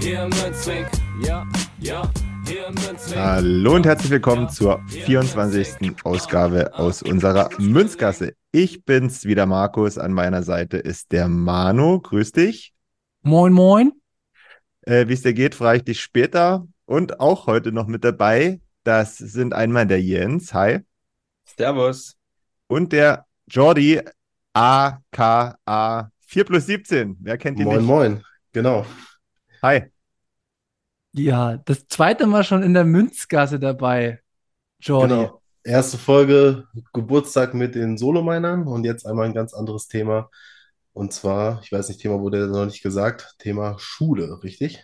Hier im Münzweg, ja, ja. Hier im Münzweg. Hallo und herzlich willkommen zur 24. Ausgabe aus unserer Münzgasse. Ich bin's wieder, Markus. An meiner Seite ist der Manu. Grüß dich. Moin, moin. Äh, Wie es dir geht, frage ich dich später. Und auch heute noch mit dabei, das sind einmal der Jens, hi, Servus. und der Jordi, aka 4 plus 17. Wer kennt ihn Moin, nicht? moin, genau. Hi. Ja, das zweite Mal schon in der Münzgasse dabei, Jordi. Genau. Erste Folge Geburtstag mit den Solominern und jetzt einmal ein ganz anderes Thema. Und zwar, ich weiß nicht, Thema wurde noch nicht gesagt, Thema Schule, richtig?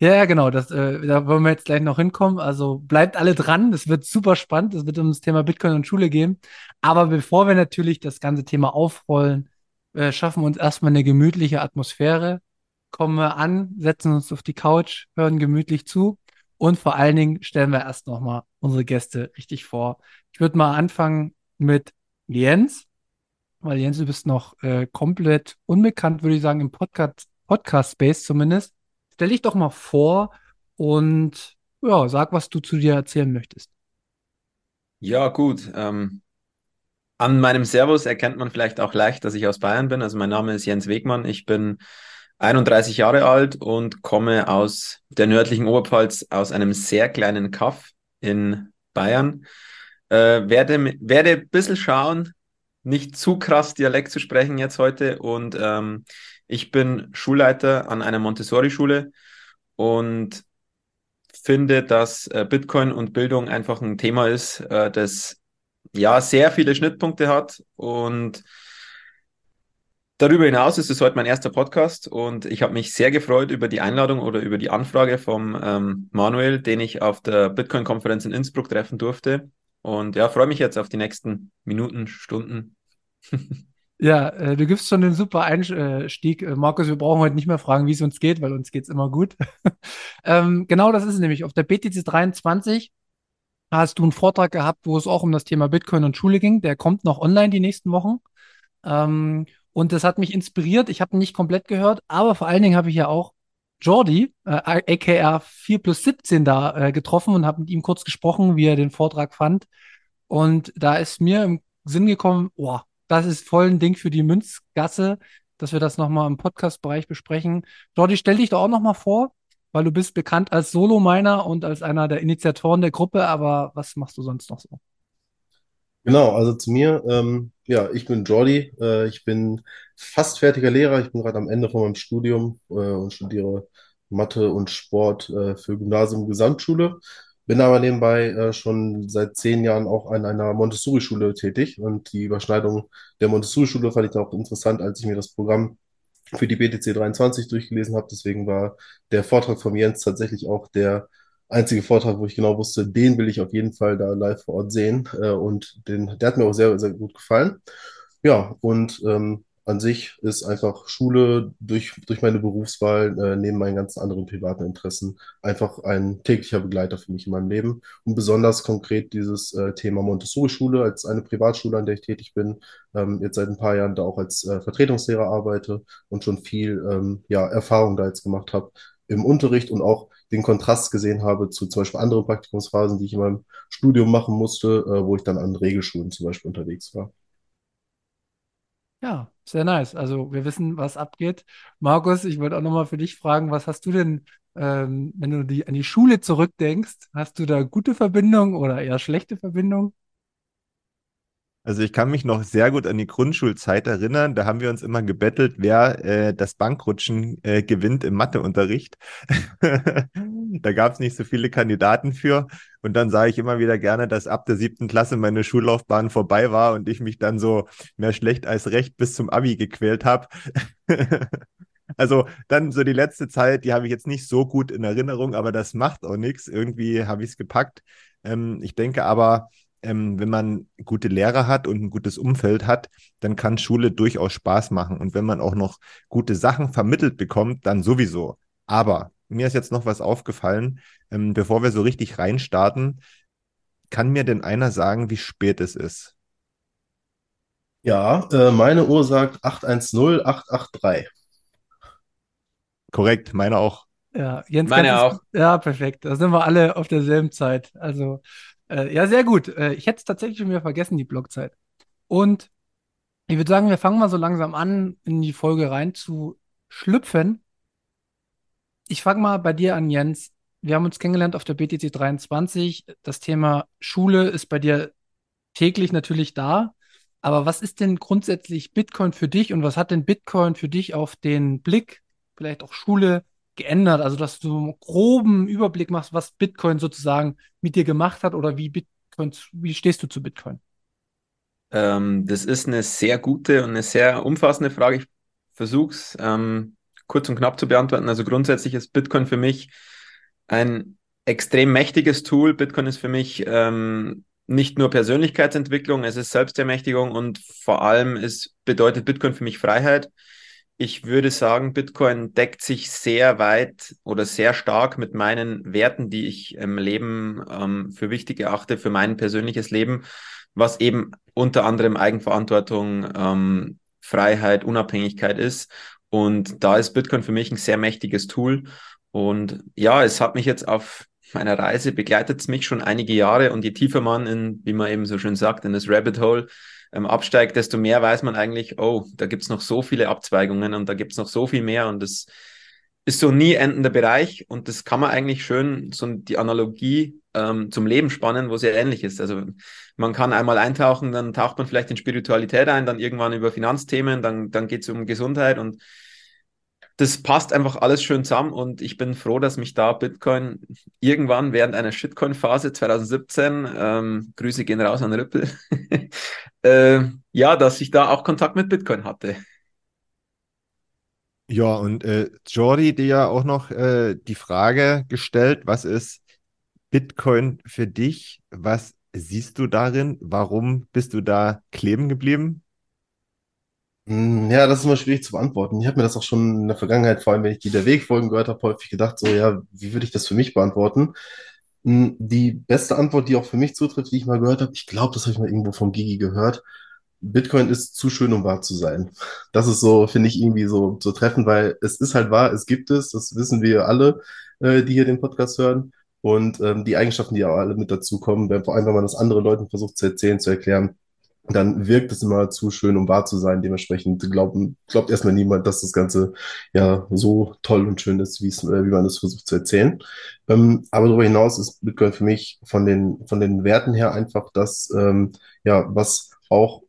Ja, ja, genau, das, äh, da wollen wir jetzt gleich noch hinkommen. Also bleibt alle dran, das wird super spannend. Es wird um das Thema Bitcoin und Schule gehen. Aber bevor wir natürlich das ganze Thema aufrollen, äh, schaffen wir uns erstmal eine gemütliche Atmosphäre, kommen wir an, setzen uns auf die Couch, hören gemütlich zu und vor allen Dingen stellen wir erst nochmal unsere Gäste richtig vor. Ich würde mal anfangen mit Jens, weil Jens, du bist noch äh, komplett unbekannt, würde ich sagen, im Podcast, Podcast-Space zumindest. Stell dich doch mal vor und ja, sag, was du zu dir erzählen möchtest. Ja, gut. Ähm, an meinem Servus erkennt man vielleicht auch leicht, dass ich aus Bayern bin. Also mein Name ist Jens Wegmann. Ich bin 31 Jahre alt und komme aus der nördlichen Oberpfalz, aus einem sehr kleinen Kaff in Bayern. Äh, werde, werde ein bisschen schauen, nicht zu krass Dialekt zu sprechen jetzt heute. Und ähm, ich bin Schulleiter an einer Montessori-Schule und finde, dass äh, Bitcoin und Bildung einfach ein Thema ist, äh, das ja sehr viele Schnittpunkte hat und darüber hinaus ist es heute mein erster Podcast und ich habe mich sehr gefreut über die Einladung oder über die Anfrage vom ähm, Manuel, den ich auf der Bitcoin-Konferenz in Innsbruck treffen durfte und ja, freue mich jetzt auf die nächsten Minuten, Stunden. Ja, äh, du gibst schon den super Einstieg. Äh, Markus, wir brauchen heute nicht mehr fragen, wie es uns geht, weil uns geht es immer gut. ähm, genau das ist es nämlich. Auf der BTC 23 hast du einen Vortrag gehabt, wo es auch um das Thema Bitcoin und Schule ging. Der kommt noch online die nächsten Wochen. Ähm, und das hat mich inspiriert. Ich habe nicht komplett gehört, aber vor allen Dingen habe ich ja auch Jordi, äh, aka 4 plus 17 da äh, getroffen und habe mit ihm kurz gesprochen, wie er den Vortrag fand. Und da ist mir im Sinn gekommen, boah, das ist voll ein Ding für die Münzgasse, dass wir das nochmal im Podcast-Bereich besprechen. Jordi, stell dich doch auch nochmal vor, weil du bist bekannt als Solo-Miner und als einer der Initiatoren der Gruppe, aber was machst du sonst noch so? Genau, also zu mir, ähm, ja, ich bin Jordi, äh, ich bin fast fertiger Lehrer, ich bin gerade am Ende von meinem Studium äh, und studiere Mathe und Sport äh, für Gymnasium Gesamtschule. Bin aber nebenbei äh, schon seit zehn Jahren auch an einer Montessori-Schule tätig und die Überschneidung der Montessori-Schule fand ich auch interessant, als ich mir das Programm für die BTC 23 durchgelesen habe. Deswegen war der Vortrag von Jens tatsächlich auch der einzige Vortrag, wo ich genau wusste, den will ich auf jeden Fall da live vor Ort sehen. Äh, und den, der hat mir auch sehr, sehr gut gefallen. Ja, und ähm, an sich ist einfach Schule durch, durch meine Berufswahl äh, neben meinen ganzen anderen privaten Interessen einfach ein täglicher Begleiter für mich in meinem Leben. Und besonders konkret dieses äh, Thema Montessori-Schule als eine Privatschule, an der ich tätig bin, ähm, jetzt seit ein paar Jahren da auch als äh, Vertretungslehrer arbeite und schon viel ähm, ja, Erfahrung da jetzt gemacht habe im Unterricht und auch den Kontrast gesehen habe zu zum Beispiel anderen Praktikumsphasen, die ich in meinem Studium machen musste, äh, wo ich dann an Regelschulen zum Beispiel unterwegs war. Ja, sehr nice. Also wir wissen, was abgeht. Markus, ich wollte auch nochmal für dich fragen, was hast du denn, ähm, wenn du die, an die Schule zurückdenkst, hast du da gute Verbindung oder eher schlechte Verbindung? Also ich kann mich noch sehr gut an die Grundschulzeit erinnern. Da haben wir uns immer gebettelt, wer äh, das Bankrutschen äh, gewinnt im Matheunterricht. Da gab es nicht so viele Kandidaten für. Und dann sage ich immer wieder gerne, dass ab der siebten Klasse meine Schullaufbahn vorbei war und ich mich dann so mehr schlecht als recht bis zum Abi gequält habe. Also dann so die letzte Zeit, die habe ich jetzt nicht so gut in Erinnerung, aber das macht auch nichts. Irgendwie habe ich es gepackt. Ähm, ich denke aber, ähm, wenn man gute Lehrer hat und ein gutes Umfeld hat, dann kann Schule durchaus Spaß machen. Und wenn man auch noch gute Sachen vermittelt bekommt, dann sowieso. Aber mir ist jetzt noch was aufgefallen, ähm, bevor wir so richtig reinstarten. Kann mir denn einer sagen, wie spät es ist? Ja, äh, meine Uhr sagt 810883. Korrekt, meine auch. Ja, Jens, Meine auch. Ja, perfekt. Da sind wir alle auf derselben Zeit. Also, äh, ja, sehr gut. Äh, ich hätte es tatsächlich schon wieder vergessen, die Blockzeit. Und ich würde sagen, wir fangen mal so langsam an, in die Folge rein zu schlüpfen. Ich fange mal bei dir an, Jens. Wir haben uns kennengelernt auf der BTC 23. Das Thema Schule ist bei dir täglich natürlich da. Aber was ist denn grundsätzlich Bitcoin für dich und was hat denn Bitcoin für dich auf den Blick, vielleicht auch Schule, geändert? Also, dass du einen groben Überblick machst, was Bitcoin sozusagen mit dir gemacht hat oder wie Bitcoin, wie stehst du zu Bitcoin? Ähm, das ist eine sehr gute und eine sehr umfassende Frage. Ich versuche es ähm, kurz und knapp zu beantworten. Also grundsätzlich ist Bitcoin für mich ein extrem mächtiges Tool. Bitcoin ist für mich ähm, nicht nur Persönlichkeitsentwicklung, es ist Selbstermächtigung und vor allem ist, bedeutet Bitcoin für mich Freiheit. Ich würde sagen, Bitcoin deckt sich sehr weit oder sehr stark mit meinen Werten, die ich im Leben ähm, für wichtig erachte, für mein persönliches Leben, was eben unter anderem Eigenverantwortung, ähm, Freiheit, Unabhängigkeit ist. Und da ist Bitcoin für mich ein sehr mächtiges Tool. Und ja, es hat mich jetzt auf meiner Reise begleitet es mich schon einige Jahre und je tiefer man in, wie man eben so schön sagt, in das Rabbit Hole ähm, absteigt, desto mehr weiß man eigentlich, oh, da gibt's noch so viele Abzweigungen und da gibt's noch so viel mehr und das ist so ein nie endender Bereich und das kann man eigentlich schön so die Analogie ähm, zum Leben spannen, wo sehr ähnlich ist. Also man kann einmal eintauchen, dann taucht man vielleicht in Spiritualität ein, dann irgendwann über Finanzthemen, dann, dann geht's um Gesundheit und das passt einfach alles schön zusammen und ich bin froh, dass mich da Bitcoin irgendwann während einer Shitcoin-Phase 2017, ähm, Grüße gehen raus an Ripple, äh, ja, dass ich da auch Kontakt mit Bitcoin hatte. Ja, und äh, Jordi, dir ja auch noch äh, die Frage gestellt, was ist Bitcoin für dich? Was siehst du darin? Warum bist du da kleben geblieben? Hm, Ja, das ist immer schwierig zu beantworten. Ich habe mir das auch schon in der Vergangenheit, vor allem wenn ich die Der Weg-Folgen gehört habe, häufig gedacht, so, ja, wie würde ich das für mich beantworten? Hm, Die beste Antwort, die auch für mich zutrifft, die ich mal gehört habe, ich glaube, das habe ich mal irgendwo vom Gigi gehört. Bitcoin ist zu schön, um wahr zu sein. Das ist so, finde ich, irgendwie so, so treffend, weil es ist halt wahr, es gibt es, das wissen wir alle, äh, die hier den Podcast hören. Und ähm, die Eigenschaften, die auch alle mit dazukommen, wenn, vor allem, wenn man das anderen Leuten versucht zu erzählen, zu erklären, dann wirkt es immer zu schön, um wahr zu sein. Dementsprechend glauben, glaubt erstmal niemand, dass das Ganze ja so toll und schön ist, äh, wie man es versucht zu erzählen. Ähm, aber darüber hinaus ist Bitcoin für mich von den, von den Werten her einfach das, ähm, ja, was auch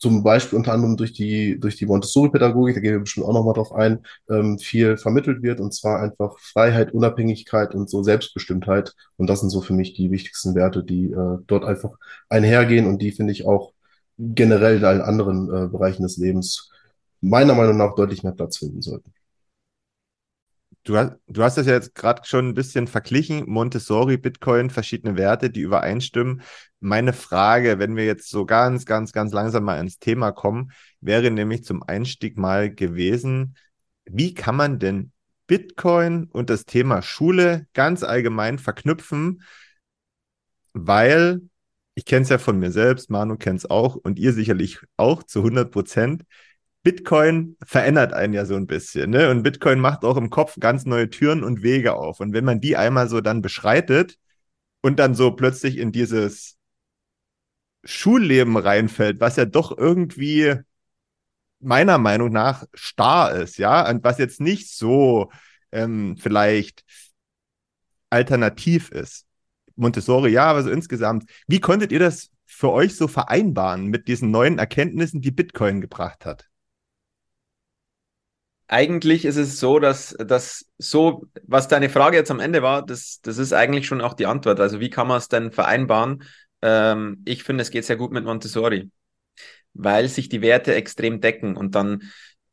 zum Beispiel unter anderem durch die, durch die Montessori-Pädagogik, da gehen wir bestimmt auch nochmal drauf ein, ähm, viel vermittelt wird, und zwar einfach Freiheit, Unabhängigkeit und so Selbstbestimmtheit. Und das sind so für mich die wichtigsten Werte, die äh, dort einfach einhergehen und die finde ich auch generell in allen anderen äh, Bereichen des Lebens meiner Meinung nach deutlich mehr Platz finden sollten. Du hast, du hast das ja jetzt gerade schon ein bisschen verglichen, Montessori, Bitcoin, verschiedene Werte, die übereinstimmen. Meine Frage, wenn wir jetzt so ganz, ganz, ganz langsam mal ins Thema kommen, wäre nämlich zum Einstieg mal gewesen, wie kann man denn Bitcoin und das Thema Schule ganz allgemein verknüpfen? Weil ich kenne es ja von mir selbst, Manu kennt es auch und ihr sicherlich auch zu 100 Prozent. Bitcoin verändert einen ja so ein bisschen, ne? Und Bitcoin macht auch im Kopf ganz neue Türen und Wege auf. Und wenn man die einmal so dann beschreitet und dann so plötzlich in dieses Schulleben reinfällt, was ja doch irgendwie meiner Meinung nach starr ist, ja, und was jetzt nicht so ähm, vielleicht alternativ ist. Montessori, ja, aber so insgesamt. Wie konntet ihr das für euch so vereinbaren mit diesen neuen Erkenntnissen, die Bitcoin gebracht hat? Eigentlich ist es so, dass, dass so, was deine Frage jetzt am Ende war, das, das ist eigentlich schon auch die Antwort. Also wie kann man es denn vereinbaren? Ähm, ich finde, es geht sehr gut mit Montessori, weil sich die Werte extrem decken und dann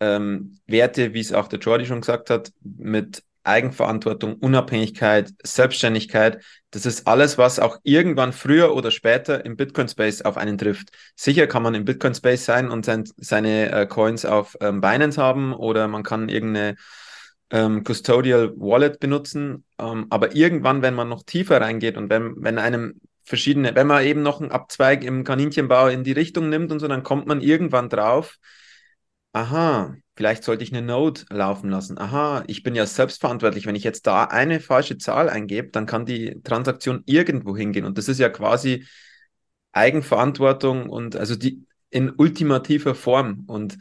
ähm, Werte, wie es auch der Jordi schon gesagt hat, mit Eigenverantwortung, Unabhängigkeit, Selbstständigkeit. Das ist alles, was auch irgendwann früher oder später im Bitcoin-Space auf einen trifft. Sicher kann man im Bitcoin-Space sein und sein, seine äh, Coins auf ähm, Binance haben oder man kann irgendeine ähm, Custodial Wallet benutzen. Ähm, aber irgendwann, wenn man noch tiefer reingeht und wenn, wenn einem verschiedene, wenn man eben noch einen Abzweig im Kaninchenbau in die Richtung nimmt und so, dann kommt man irgendwann drauf, aha, vielleicht sollte ich eine Node laufen lassen. Aha, ich bin ja selbstverantwortlich. Wenn ich jetzt da eine falsche Zahl eingebe, dann kann die Transaktion irgendwo hingehen. Und das ist ja quasi Eigenverantwortung und also die in ultimativer Form. Und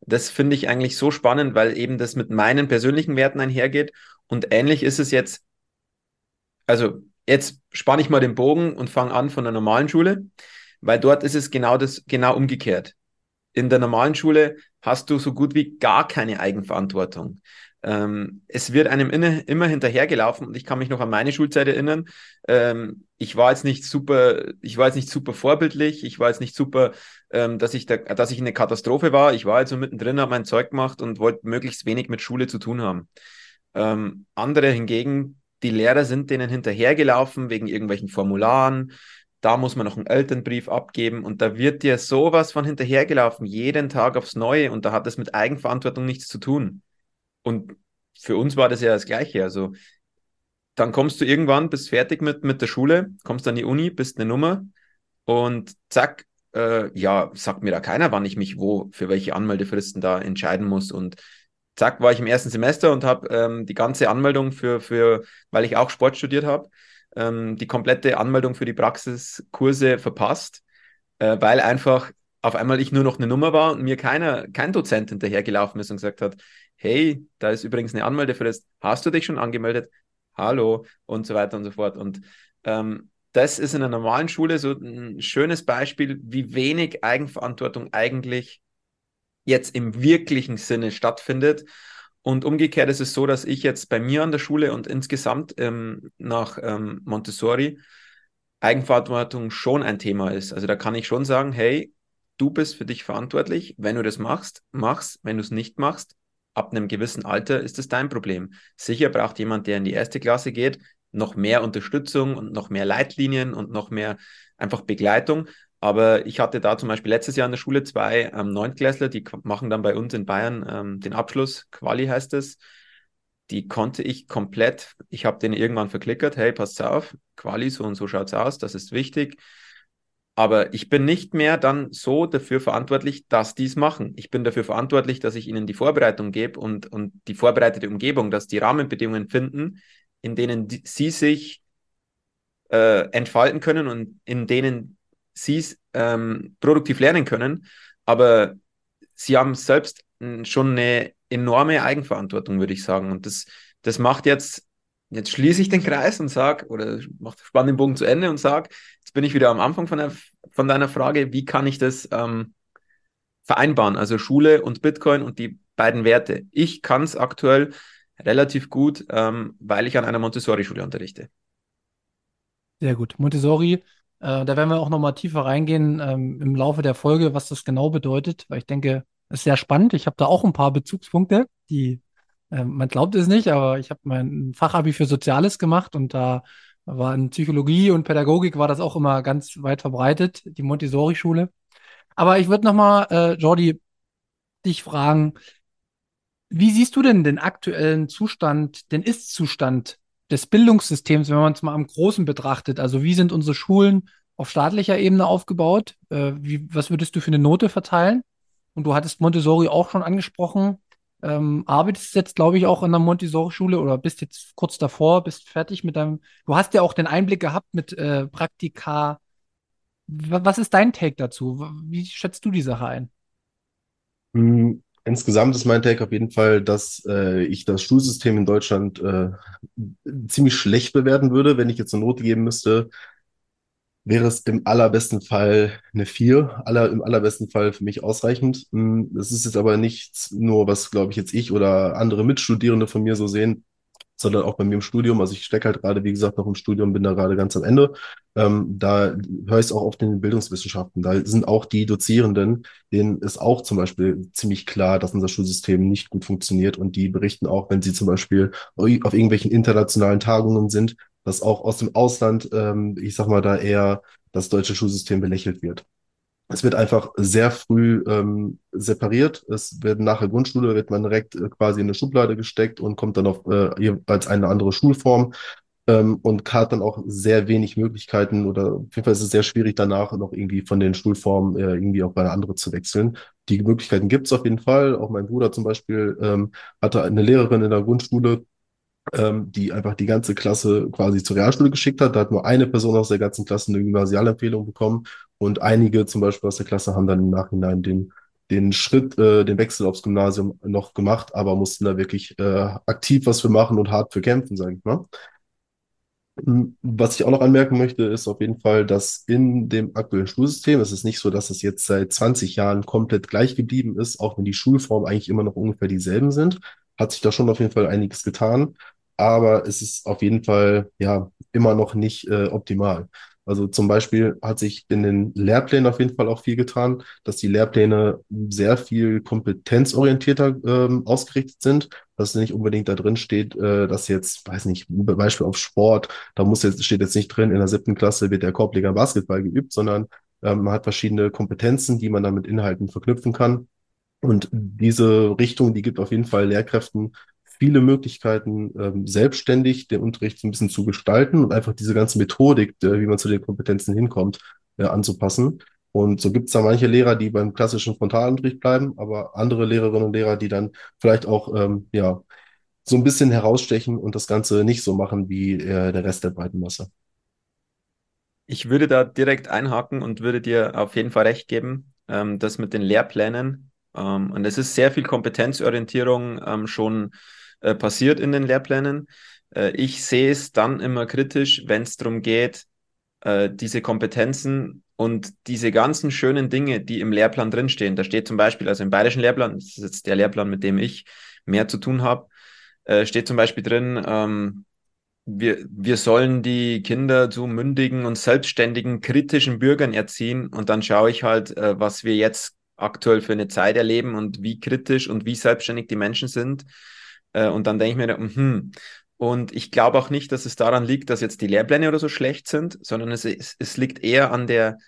das finde ich eigentlich so spannend, weil eben das mit meinen persönlichen Werten einhergeht. Und ähnlich ist es jetzt, also jetzt spanne ich mal den Bogen und fange an von der normalen Schule, weil dort ist es genau das, genau umgekehrt. In der normalen Schule hast du so gut wie gar keine Eigenverantwortung. Ähm, es wird einem inne, immer hinterhergelaufen und ich kann mich noch an meine Schulzeit erinnern. Ähm, ich war jetzt nicht super, ich war jetzt nicht super vorbildlich, ich war jetzt nicht super, ähm, dass ich da, dass ich eine Katastrophe war. Ich war jetzt so mittendrin, habe mein Zeug gemacht und wollte möglichst wenig mit Schule zu tun haben. Ähm, andere hingegen, die Lehrer sind denen hinterhergelaufen wegen irgendwelchen Formularen, da muss man noch einen Elternbrief abgeben und da wird dir sowas von hinterhergelaufen, jeden Tag aufs Neue und da hat es mit Eigenverantwortung nichts zu tun. Und für uns war das ja das Gleiche. Also dann kommst du irgendwann, bist fertig mit, mit der Schule, kommst an die Uni, bist eine Nummer und zack, äh, ja, sagt mir da keiner, wann ich mich wo für welche Anmeldefristen da entscheiden muss und zack, war ich im ersten Semester und habe ähm, die ganze Anmeldung für, für, weil ich auch Sport studiert habe, ähm, die komplette Anmeldung für die Praxiskurse verpasst, äh, weil einfach auf einmal ich nur noch eine Nummer war und mir keiner, kein Dozent hinterhergelaufen ist und gesagt hat, hey, da ist übrigens eine Anmeldefrist, hast du dich schon angemeldet? Hallo und so weiter und so fort. Und ähm, das ist in einer normalen Schule so ein schönes Beispiel, wie wenig Eigenverantwortung eigentlich jetzt im wirklichen Sinne stattfindet und umgekehrt ist es so, dass ich jetzt bei mir an der Schule und insgesamt ähm, nach ähm, Montessori Eigenverantwortung schon ein Thema ist. Also da kann ich schon sagen, hey, du bist für dich verantwortlich. Wenn du das machst, mach's. Wenn du es nicht machst, ab einem gewissen Alter ist es dein Problem. Sicher braucht jemand, der in die erste Klasse geht, noch mehr Unterstützung und noch mehr Leitlinien und noch mehr einfach Begleitung. Aber ich hatte da zum Beispiel letztes Jahr in der Schule zwei ähm, Neuntklässler, die machen dann bei uns in Bayern ähm, den Abschluss, Quali heißt es. Die konnte ich komplett, ich habe denen irgendwann verklickert, hey, passt auf, Quali, so und so schaut's aus, das ist wichtig. Aber ich bin nicht mehr dann so dafür verantwortlich, dass die es machen. Ich bin dafür verantwortlich, dass ich ihnen die Vorbereitung gebe und, und die vorbereitete Umgebung, dass die Rahmenbedingungen finden, in denen die, sie sich äh, entfalten können und in denen sie ähm, produktiv lernen können, aber sie haben selbst schon eine enorme Eigenverantwortung, würde ich sagen. Und das, das macht jetzt, jetzt schließe ich den Kreis und sage, oder mache spann den Bogen zu Ende und sage, jetzt bin ich wieder am Anfang von, der, von deiner Frage, wie kann ich das ähm, vereinbaren? Also Schule und Bitcoin und die beiden Werte. Ich kann es aktuell relativ gut, ähm, weil ich an einer Montessori-Schule unterrichte. Sehr gut. Montessori äh, da werden wir auch nochmal tiefer reingehen ähm, im Laufe der Folge, was das genau bedeutet, weil ich denke, es ist sehr spannend. Ich habe da auch ein paar Bezugspunkte, die, äh, man glaubt es nicht, aber ich habe mein Fachabi für Soziales gemacht und da war in Psychologie und Pädagogik war das auch immer ganz weit verbreitet, die Montessori-Schule. Aber ich würde nochmal, äh, Jordi, dich fragen, wie siehst du denn den aktuellen Zustand, den Ist-Zustand des Bildungssystems, wenn man es mal am Großen betrachtet. Also wie sind unsere Schulen auf staatlicher Ebene aufgebaut? Äh, wie, was würdest du für eine Note verteilen? Und du hattest Montessori auch schon angesprochen. Ähm, arbeitest jetzt, glaube ich, auch in der Montessori-Schule oder bist jetzt kurz davor, bist fertig mit deinem. Du hast ja auch den Einblick gehabt mit äh, Praktika. Was ist dein Take dazu? Wie schätzt du die Sache ein? Hm, Insgesamt ist mein Take auf jeden Fall, dass äh, ich das Schulsystem in Deutschland äh, ziemlich schlecht bewerten würde. Wenn ich jetzt eine Note geben müsste, wäre es im allerbesten Fall eine 4, aller, im allerbesten Fall für mich ausreichend. Hm, das ist jetzt aber nichts nur, was, glaube ich, jetzt ich oder andere Mitstudierende von mir so sehen, sondern auch bei mir im Studium. Also ich stecke halt gerade, wie gesagt, noch im Studium, bin da gerade ganz am Ende. Ähm, da höre ich es auch oft in den Bildungswissenschaften. Da sind auch die Dozierenden, denen ist auch zum Beispiel ziemlich klar, dass unser Schulsystem nicht gut funktioniert und die berichten auch, wenn sie zum Beispiel auf irgendwelchen internationalen Tagungen sind, dass auch aus dem Ausland, ähm, ich sag mal, da eher das deutsche Schulsystem belächelt wird. Es wird einfach sehr früh ähm, separiert. Es wird nach der Grundschule wird man direkt äh, quasi in eine Schublade gesteckt und kommt dann auf äh, jeweils eine andere Schulform ähm, und hat dann auch sehr wenig Möglichkeiten oder auf jeden Fall ist es sehr schwierig danach noch irgendwie von den Schulformen äh, irgendwie auch bei eine andere zu wechseln. Die Möglichkeiten gibt es auf jeden Fall. Auch mein Bruder zum Beispiel ähm, hatte eine Lehrerin in der Grundschule, ähm, die einfach die ganze Klasse quasi zur Realschule geschickt hat. Da hat nur eine Person aus der ganzen Klasse eine Gymnasialempfehlung bekommen und einige zum Beispiel aus der Klasse haben dann im Nachhinein den, den Schritt, äh, den Wechsel aufs Gymnasium noch gemacht, aber mussten da wirklich äh, aktiv was für machen und hart für kämpfen, sage ich mal. Hm, was ich auch noch anmerken möchte, ist auf jeden Fall, dass in dem aktuellen Schulsystem, es ist nicht so, dass es jetzt seit 20 Jahren komplett gleich geblieben ist, auch wenn die Schulformen eigentlich immer noch ungefähr dieselben sind, hat sich da schon auf jeden Fall einiges getan, aber es ist auf jeden Fall ja immer noch nicht äh, optimal. Also zum Beispiel hat sich in den Lehrplänen auf jeden Fall auch viel getan, dass die Lehrpläne sehr viel kompetenzorientierter ähm, ausgerichtet sind, dass nicht unbedingt da drin steht, äh, dass jetzt, weiß nicht, Beispiel auf Sport, da muss jetzt, steht jetzt nicht drin, in der siebten Klasse wird der Korbleger Basketball geübt, sondern ähm, man hat verschiedene Kompetenzen, die man dann mit Inhalten verknüpfen kann. Und diese Richtung, die gibt auf jeden Fall Lehrkräften viele Möglichkeiten, ähm, selbstständig den Unterricht so ein bisschen zu gestalten und einfach diese ganze Methodik, äh, wie man zu den Kompetenzen hinkommt, äh, anzupassen. Und so gibt es da manche Lehrer, die beim klassischen Frontalunterricht bleiben, aber andere Lehrerinnen und Lehrer, die dann vielleicht auch ähm, ja so ein bisschen herausstechen und das Ganze nicht so machen wie äh, der Rest der breiten Masse. Ich würde da direkt einhaken und würde dir auf jeden Fall recht geben, ähm, das mit den Lehrplänen. Ähm, und es ist sehr viel Kompetenzorientierung ähm, schon äh, passiert in den Lehrplänen. Äh, ich sehe es dann immer kritisch, wenn es darum geht, äh, diese Kompetenzen und diese ganzen schönen Dinge, die im Lehrplan drinstehen. Da steht zum Beispiel, also im bayerischen Lehrplan, das ist jetzt der Lehrplan, mit dem ich mehr zu tun habe, äh, steht zum Beispiel drin, ähm, wir, wir sollen die Kinder zu mündigen und selbstständigen, kritischen Bürgern erziehen. Und dann schaue ich halt, äh, was wir jetzt aktuell für eine Zeit erleben und wie kritisch und wie selbstständig die Menschen sind. Äh, und dann denke ich mir, hm. Und ich glaube auch nicht, dass es daran liegt, dass jetzt die Lehrpläne oder so schlecht sind, sondern es, es, es liegt eher an der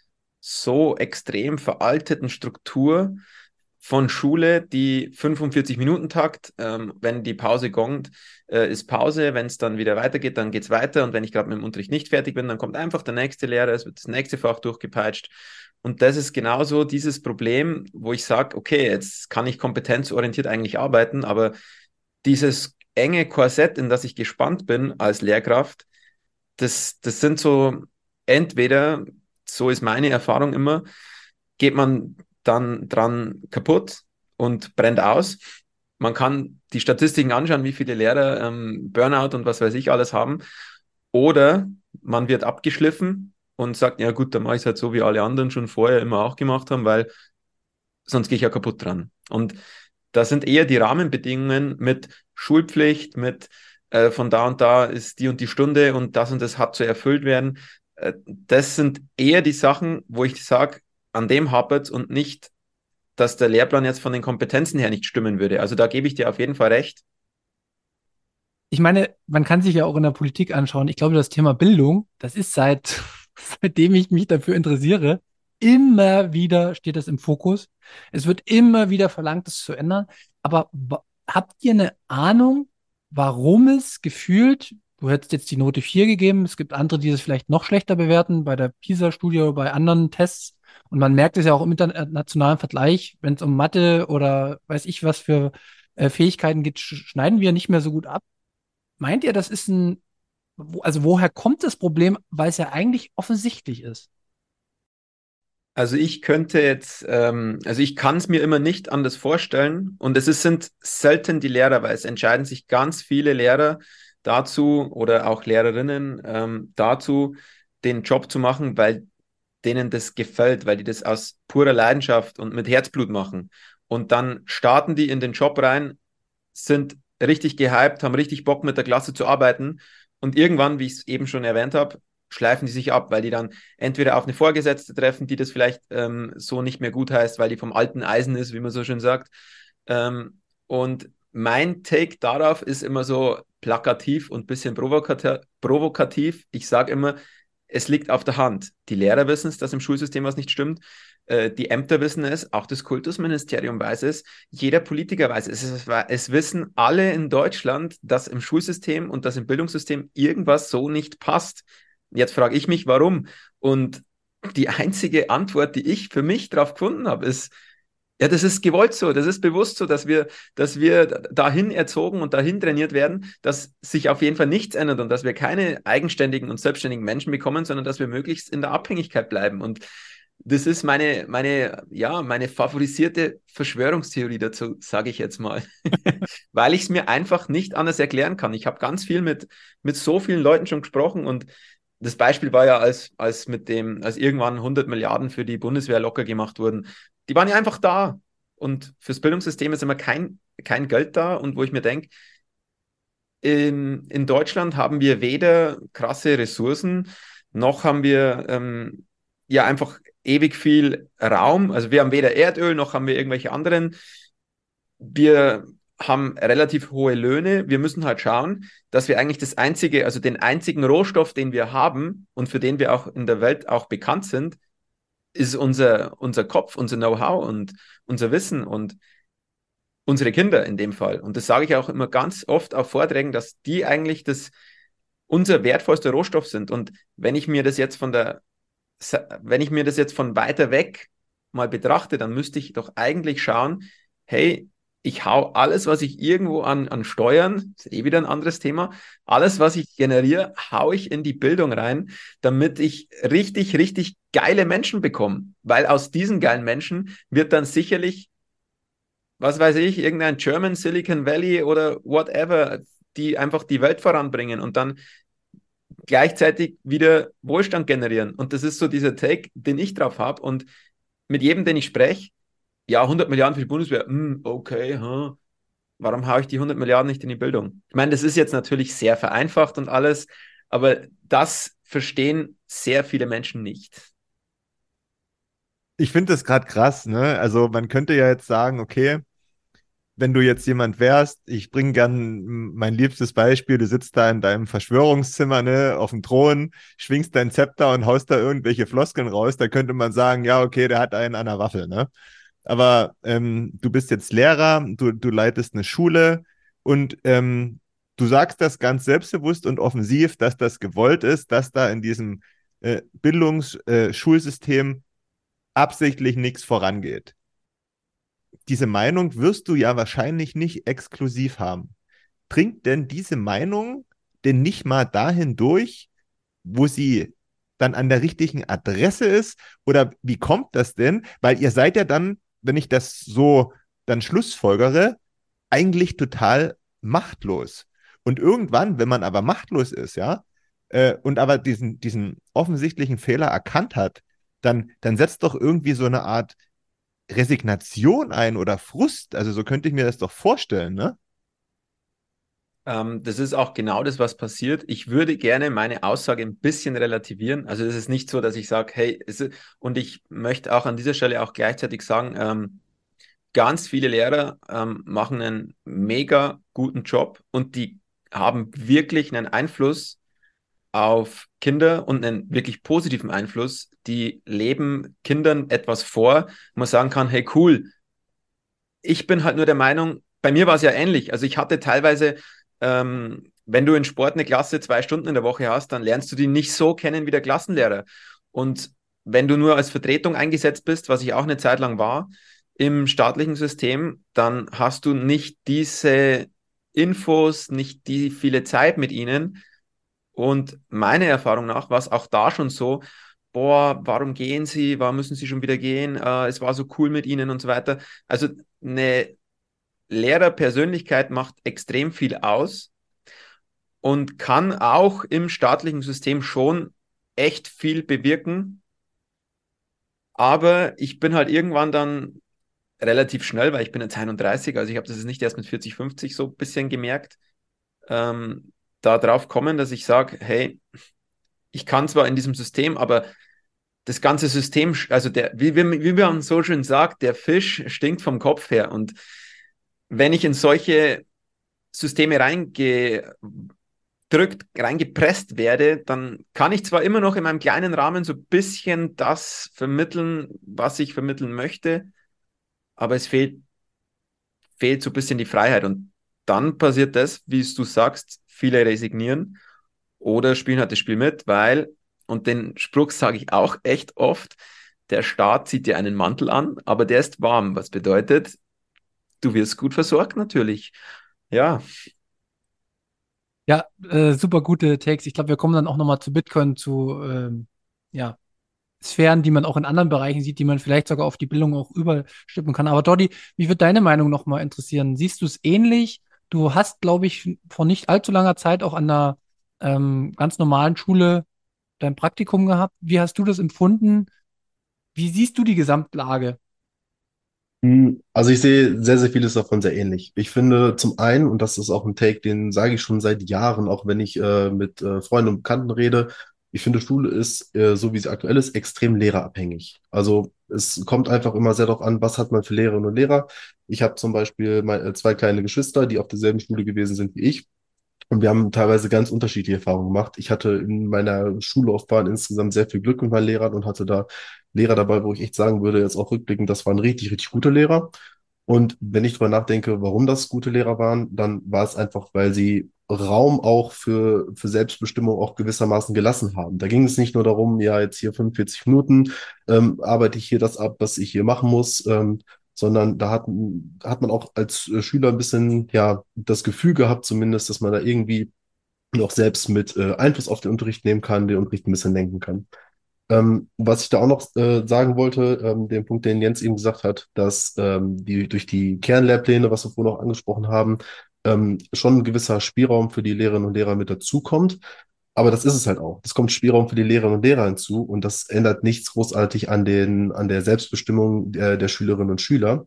so extrem veralteten Struktur von Schule, die 45-Minuten-Takt, ähm, wenn die Pause gongt, äh, ist Pause, wenn es dann wieder weitergeht, dann geht es weiter. Und wenn ich gerade mit dem Unterricht nicht fertig bin, dann kommt einfach der nächste Lehrer, es wird das nächste Fach durchgepeitscht. Und das ist genauso dieses Problem, wo ich sage, okay, jetzt kann ich kompetenzorientiert eigentlich arbeiten, aber dieses enge Korsett, in das ich gespannt bin als Lehrkraft, das, das sind so, entweder, so ist meine Erfahrung immer, geht man dann dran kaputt und brennt aus. Man kann die Statistiken anschauen, wie viele Lehrer ähm, Burnout und was weiß ich alles haben. Oder man wird abgeschliffen und sagt, ja gut, dann mache ich es halt so, wie alle anderen schon vorher immer auch gemacht haben, weil sonst gehe ich ja kaputt dran. Und das sind eher die Rahmenbedingungen mit Schulpflicht, mit äh, von da und da ist die und die Stunde und das und das hat zu erfüllt werden. Äh, das sind eher die Sachen, wo ich sage, an dem hapert und nicht, dass der Lehrplan jetzt von den Kompetenzen her nicht stimmen würde. Also da gebe ich dir auf jeden Fall recht. Ich meine, man kann sich ja auch in der Politik anschauen. Ich glaube, das Thema Bildung, das ist seit, seitdem ich mich dafür interessiere, immer wieder steht das im Fokus. Es wird immer wieder verlangt, das zu ändern. Aber habt ihr eine Ahnung, warum es gefühlt, du hättest jetzt die Note 4 gegeben, es gibt andere, die es vielleicht noch schlechter bewerten, bei der PISA-Studie oder bei anderen Tests. Und man merkt es ja auch im internationalen Vergleich, wenn es um Mathe oder weiß ich was für äh, Fähigkeiten geht, schneiden wir nicht mehr so gut ab. Meint ihr, das ist ein, also woher kommt das Problem, weil es ja eigentlich offensichtlich ist? Also ich könnte jetzt, ähm, also ich kann es mir immer nicht anders vorstellen und es ist, sind selten die Lehrer, weil es entscheiden sich ganz viele Lehrer dazu oder auch Lehrerinnen ähm, dazu, den Job zu machen, weil denen das gefällt, weil die das aus purer Leidenschaft und mit Herzblut machen. Und dann starten die in den Job rein, sind richtig gehypt, haben richtig Bock mit der Klasse zu arbeiten. Und irgendwann, wie ich es eben schon erwähnt habe, schleifen die sich ab, weil die dann entweder auf eine Vorgesetzte treffen, die das vielleicht ähm, so nicht mehr gut heißt, weil die vom alten Eisen ist, wie man so schön sagt. Ähm, und mein Take darauf ist immer so plakativ und ein bisschen provokativ. Ich sage immer, es liegt auf der Hand. Die Lehrer wissen es, dass im Schulsystem was nicht stimmt. Äh, die Ämter wissen es, auch das Kultusministerium weiß es, jeder Politiker weiß es. es. Es wissen alle in Deutschland, dass im Schulsystem und dass im Bildungssystem irgendwas so nicht passt. Jetzt frage ich mich, warum? Und die einzige Antwort, die ich für mich darauf gefunden habe, ist, ja, das ist gewollt so, das ist bewusst so, dass wir, dass wir dahin erzogen und dahin trainiert werden, dass sich auf jeden Fall nichts ändert und dass wir keine eigenständigen und selbstständigen Menschen bekommen, sondern dass wir möglichst in der Abhängigkeit bleiben. Und das ist meine, meine, ja, meine favorisierte Verschwörungstheorie dazu, sage ich jetzt mal. Weil ich es mir einfach nicht anders erklären kann. Ich habe ganz viel mit, mit so vielen Leuten schon gesprochen und das Beispiel war ja, als, als mit dem, als irgendwann 100 Milliarden für die Bundeswehr locker gemacht wurden. Die waren ja einfach da. Und fürs Bildungssystem ist immer kein, kein Geld da. Und wo ich mir denke, in, in Deutschland haben wir weder krasse Ressourcen, noch haben wir ähm, ja einfach ewig viel Raum. Also wir haben weder Erdöl, noch haben wir irgendwelche anderen. Wir haben relativ hohe Löhne. Wir müssen halt schauen, dass wir eigentlich das einzige, also den einzigen Rohstoff, den wir haben und für den wir auch in der Welt auch bekannt sind, ist unser, unser Kopf, unser Know-how und unser Wissen und unsere Kinder in dem Fall. Und das sage ich auch immer ganz oft auf Vorträgen, dass die eigentlich das unser wertvollster Rohstoff sind. Und wenn ich mir das jetzt von der, wenn ich mir das jetzt von weiter weg mal betrachte, dann müsste ich doch eigentlich schauen, hey, ich hau alles, was ich irgendwo an, an Steuern, ist eh wieder ein anderes Thema, alles, was ich generiere, hau ich in die Bildung rein, damit ich richtig, richtig geile Menschen bekomme. Weil aus diesen geilen Menschen wird dann sicherlich, was weiß ich, irgendein German Silicon Valley oder whatever, die einfach die Welt voranbringen und dann gleichzeitig wieder Wohlstand generieren. Und das ist so dieser Take, den ich drauf habe. Und mit jedem, den ich spreche, ja, 100 Milliarden für die Bundeswehr, hm, okay, huh. warum haue ich die 100 Milliarden nicht in die Bildung? Ich meine, das ist jetzt natürlich sehr vereinfacht und alles, aber das verstehen sehr viele Menschen nicht. Ich finde das gerade krass, ne? Also man könnte ja jetzt sagen, okay, wenn du jetzt jemand wärst, ich bringe gern mein liebstes Beispiel, du sitzt da in deinem Verschwörungszimmer, ne, auf dem Thron, schwingst dein Zepter und haust da irgendwelche Floskeln raus, da könnte man sagen, ja, okay, der hat einen an der Waffel, ne? Aber ähm, du bist jetzt Lehrer, du, du leitest eine Schule und ähm, du sagst das ganz selbstbewusst und offensiv, dass das gewollt ist, dass da in diesem äh, Bildungsschulsystem äh, absichtlich nichts vorangeht. Diese Meinung wirst du ja wahrscheinlich nicht exklusiv haben. Dringt denn diese Meinung denn nicht mal dahin durch, wo sie dann an der richtigen Adresse ist? Oder wie kommt das denn? Weil ihr seid ja dann wenn ich das so dann schlussfolgere, eigentlich total machtlos. Und irgendwann, wenn man aber machtlos ist, ja, äh, und aber diesen, diesen offensichtlichen Fehler erkannt hat, dann, dann setzt doch irgendwie so eine Art Resignation ein oder Frust. Also so könnte ich mir das doch vorstellen, ne? Ähm, das ist auch genau das, was passiert. Ich würde gerne meine Aussage ein bisschen relativieren. Also es ist nicht so, dass ich sage, hey, ist, und ich möchte auch an dieser Stelle auch gleichzeitig sagen, ähm, ganz viele Lehrer ähm, machen einen mega guten Job und die haben wirklich einen Einfluss auf Kinder und einen wirklich positiven Einfluss. Die leben Kindern etwas vor, wo man sagen kann, hey cool, ich bin halt nur der Meinung, bei mir war es ja ähnlich. Also ich hatte teilweise ähm, wenn du in Sport eine Klasse zwei Stunden in der Woche hast, dann lernst du die nicht so kennen wie der Klassenlehrer. Und wenn du nur als Vertretung eingesetzt bist, was ich auch eine Zeit lang war, im staatlichen System, dann hast du nicht diese Infos, nicht die viele Zeit mit ihnen. Und meiner Erfahrung nach war es auch da schon so, boah, warum gehen sie, warum müssen sie schon wieder gehen, äh, es war so cool mit ihnen und so weiter. Also eine Lehrerpersönlichkeit macht extrem viel aus und kann auch im staatlichen System schon echt viel bewirken. Aber ich bin halt irgendwann dann relativ schnell, weil ich bin jetzt 31, also ich habe das jetzt nicht erst mit 40, 50 so ein bisschen gemerkt, ähm, da drauf kommen, dass ich sage, hey, ich kann zwar in diesem System, aber das ganze System, also der, wie, wie, wie man so schön sagt, der Fisch stinkt vom Kopf her. Und wenn ich in solche Systeme reingedrückt, reingepresst werde, dann kann ich zwar immer noch in meinem kleinen Rahmen so ein bisschen das vermitteln, was ich vermitteln möchte, aber es fehlt, fehlt so ein bisschen die Freiheit. Und dann passiert das, wie du sagst, viele resignieren oder spielen halt das Spiel mit, weil, und den Spruch sage ich auch echt oft, der Staat zieht dir einen Mantel an, aber der ist warm, was bedeutet, du wirst gut versorgt natürlich. Ja. Ja, äh, super gute Takes. Ich glaube, wir kommen dann auch nochmal zu Bitcoin, zu ähm, ja, Sphären, die man auch in anderen Bereichen sieht, die man vielleicht sogar auf die Bildung auch überstippen kann. Aber Dodi, wie wird deine Meinung nochmal interessieren? Siehst du es ähnlich? Du hast, glaube ich, vor nicht allzu langer Zeit auch an einer ähm, ganz normalen Schule dein Praktikum gehabt. Wie hast du das empfunden? Wie siehst du die Gesamtlage? Hm, also ich sehe sehr, sehr vieles davon sehr ähnlich. Ich finde zum einen, und das ist auch ein Take, den sage ich schon seit Jahren, auch wenn ich äh, mit äh, Freunden und Bekannten rede, ich finde, Schule ist, äh, so wie sie aktuell ist, extrem lehrerabhängig. Also es kommt einfach immer sehr darauf an, was hat man für Lehrerinnen und Lehrer. Ich habe zum Beispiel mein, äh, zwei kleine Geschwister, die auf derselben Schule gewesen sind wie ich. Und wir haben teilweise ganz unterschiedliche Erfahrungen gemacht. Ich hatte in meiner Schullaufbahn insgesamt sehr viel Glück mit meinen Lehrern und hatte da Lehrer dabei, wo ich echt sagen würde, jetzt auch rückblickend, das waren richtig, richtig gute Lehrer. Und wenn ich drüber nachdenke, warum das gute Lehrer waren, dann war es einfach, weil sie Raum auch für, für Selbstbestimmung auch gewissermaßen gelassen haben. Da ging es nicht nur darum, ja, jetzt hier 45 Minuten ähm, arbeite ich hier das ab, was ich hier machen muss, ähm, sondern da hat, hat man auch als äh, Schüler ein bisschen ja das Gefühl gehabt, zumindest, dass man da irgendwie noch selbst mit äh, Einfluss auf den Unterricht nehmen kann, den Unterricht ein bisschen lenken kann. Ähm, was ich da auch noch äh, sagen wollte, ähm, den Punkt, den Jens eben gesagt hat, dass ähm, die durch die Kernlehrpläne, was wir vorhin auch angesprochen haben, ähm, schon ein gewisser Spielraum für die Lehrerinnen und Lehrer mit dazukommt. Aber das ist es halt auch. Es kommt Spielraum für die Lehrerinnen und Lehrer hinzu und das ändert nichts großartig an den, an der Selbstbestimmung der, der Schülerinnen und Schüler,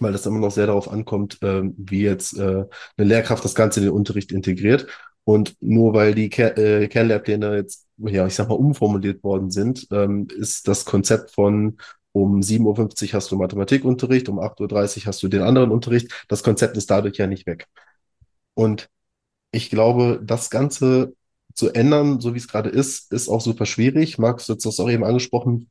weil das immer noch sehr darauf ankommt, äh, wie jetzt äh, eine Lehrkraft das Ganze in den Unterricht integriert. Und nur weil die Ker äh, Kernlehrpläne jetzt, ja, ich sag mal, umformuliert worden sind, ähm, ist das Konzept von um 7.50 Uhr hast du Mathematikunterricht, um 8.30 Uhr hast du den anderen Unterricht. Das Konzept ist dadurch ja nicht weg. Und ich glaube, das Ganze zu ändern, so wie es gerade ist, ist auch super schwierig. Max hat es auch eben angesprochen,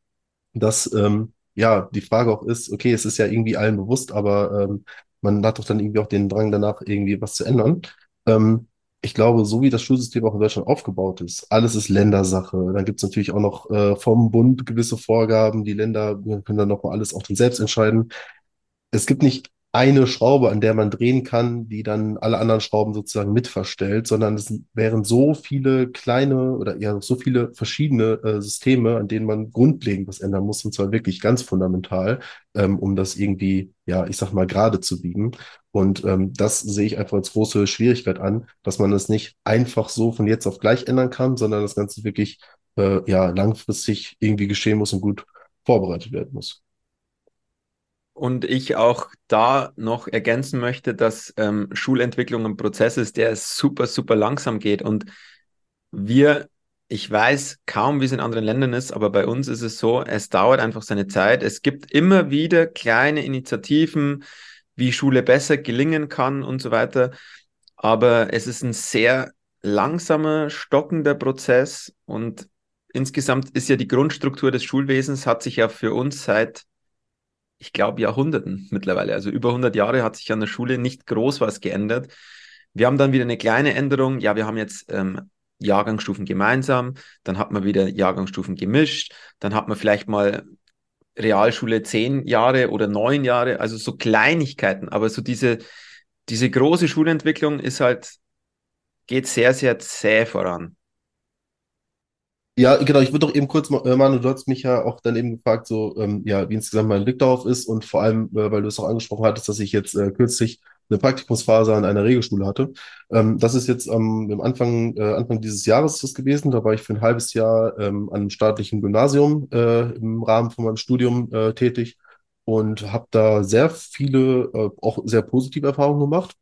dass ähm, ja die Frage auch ist, okay, es ist ja irgendwie allen bewusst, aber ähm, man hat doch dann irgendwie auch den Drang danach, irgendwie was zu ändern. Ähm, ich glaube, so wie das Schulsystem auch in Deutschland aufgebaut ist, alles ist Ländersache. Dann gibt es natürlich auch noch äh, vom Bund gewisse Vorgaben. Die Länder können dann nochmal alles auch dann selbst entscheiden. Es gibt nicht eine Schraube, an der man drehen kann, die dann alle anderen Schrauben sozusagen mitverstellt, sondern es wären so viele kleine oder ja so viele verschiedene äh, Systeme, an denen man grundlegend was ändern muss, und zwar wirklich ganz fundamental, ähm, um das irgendwie, ja, ich sag mal, gerade zu biegen. Und ähm, das sehe ich einfach als große Schwierigkeit an, dass man es nicht einfach so von jetzt auf gleich ändern kann, sondern das Ganze wirklich äh, ja langfristig irgendwie geschehen muss und gut vorbereitet werden muss. Und ich auch da noch ergänzen möchte, dass ähm, Schulentwicklung ein Prozess ist, der super, super langsam geht. Und wir, ich weiß kaum, wie es in anderen Ländern ist, aber bei uns ist es so, es dauert einfach seine Zeit. Es gibt immer wieder kleine Initiativen, wie Schule besser gelingen kann und so weiter. Aber es ist ein sehr langsamer, stockender Prozess und insgesamt ist ja die Grundstruktur des Schulwesens hat sich ja für uns seit ich glaube, Jahrhunderten mittlerweile. Also über 100 Jahre hat sich an der Schule nicht groß was geändert. Wir haben dann wieder eine kleine Änderung. Ja, wir haben jetzt ähm, Jahrgangsstufen gemeinsam, dann hat man wieder Jahrgangsstufen gemischt, dann hat man vielleicht mal Realschule zehn Jahre oder neun Jahre, also so Kleinigkeiten, aber so diese, diese große Schulentwicklung ist halt, geht sehr, sehr zäh voran. Ja, genau, ich würde doch eben kurz, äh, Manu, du hast mich ja auch dann eben gefragt, so, ähm, ja, wie insgesamt mein Blick darauf ist und vor allem, äh, weil du es auch angesprochen hattest, dass ich jetzt äh, kürzlich eine Praktikumsphase an einer Regelschule hatte. Ähm, das ist jetzt am ähm, Anfang, äh, Anfang dieses Jahres das gewesen. Da war ich für ein halbes Jahr ähm, an einem staatlichen Gymnasium äh, im Rahmen von meinem Studium äh, tätig. und habe da sehr viele, äh, auch sehr positive Erfahrungen gemacht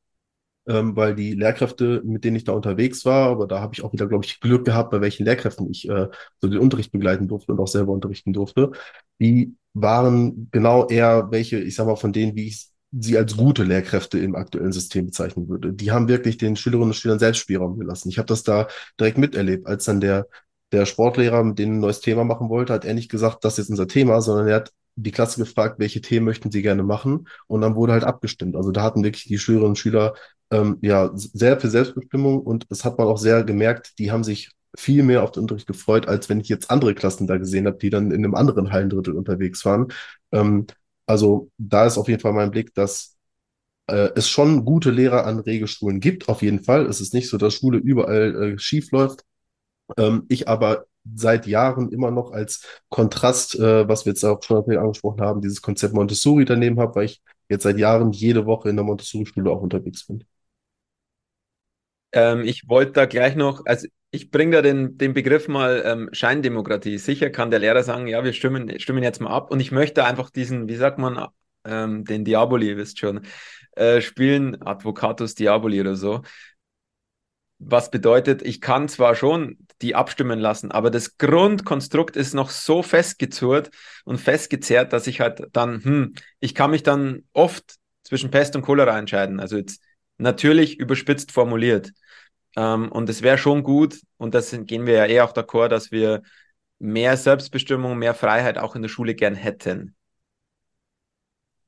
ähm, weil die Lehrkräfte, mit denen ich da unterwegs war, aber da habe ich auch wieder, glaube ich, Glück gehabt, bei welchen Lehrkräften ich äh, so den Unterricht begleiten durfte und auch selber unterrichten durfte. Die waren genau eher welche, ich sag mal, von denen, wie ich sie als gute Lehrkräfte im aktuellen System bezeichnen würde. Die haben wirklich den Schülerinnen und Schülern selbst Spielraum gelassen. Ich habe das da direkt miterlebt, als dann der der Sportlehrer mit denen ein neues Thema machen wollte, hat er nicht gesagt, das ist jetzt unser Thema, sondern er hat die Klasse gefragt, welche Themen möchten sie gerne machen und dann wurde halt abgestimmt. Also da hatten wirklich die Schülerinnen und Schüler ähm, ja sehr für Selbstbestimmung und es hat man auch sehr gemerkt, die haben sich viel mehr auf den Unterricht gefreut, als wenn ich jetzt andere Klassen da gesehen habe, die dann in einem anderen Hallendrittel unterwegs waren. Ähm, also da ist auf jeden Fall mein Blick, dass äh, es schon gute Lehrer an Regelschulen gibt, auf jeden Fall. Es ist nicht so, dass Schule überall äh, schief läuft. Ähm, ich aber seit Jahren immer noch als Kontrast, äh, was wir jetzt auch schon angesprochen haben, dieses Konzept Montessori daneben habe, weil ich jetzt seit Jahren jede Woche in der Montessori-Schule auch unterwegs bin. Ähm, ich wollte da gleich noch, also ich bringe da den, den Begriff mal ähm, Scheindemokratie. Sicher kann der Lehrer sagen, ja, wir stimmen, stimmen jetzt mal ab. Und ich möchte einfach diesen, wie sagt man, ähm, den Diaboli, ihr wisst schon, äh, spielen, Advocatus Diaboli oder so was bedeutet, ich kann zwar schon die abstimmen lassen, aber das Grundkonstrukt ist noch so festgezurrt und festgezerrt, dass ich halt dann, hm, ich kann mich dann oft zwischen Pest und Cholera entscheiden. Also jetzt natürlich überspitzt formuliert. Ähm, und es wäre schon gut, und das gehen wir ja eh auch d'accord, dass wir mehr Selbstbestimmung, mehr Freiheit auch in der Schule gern hätten.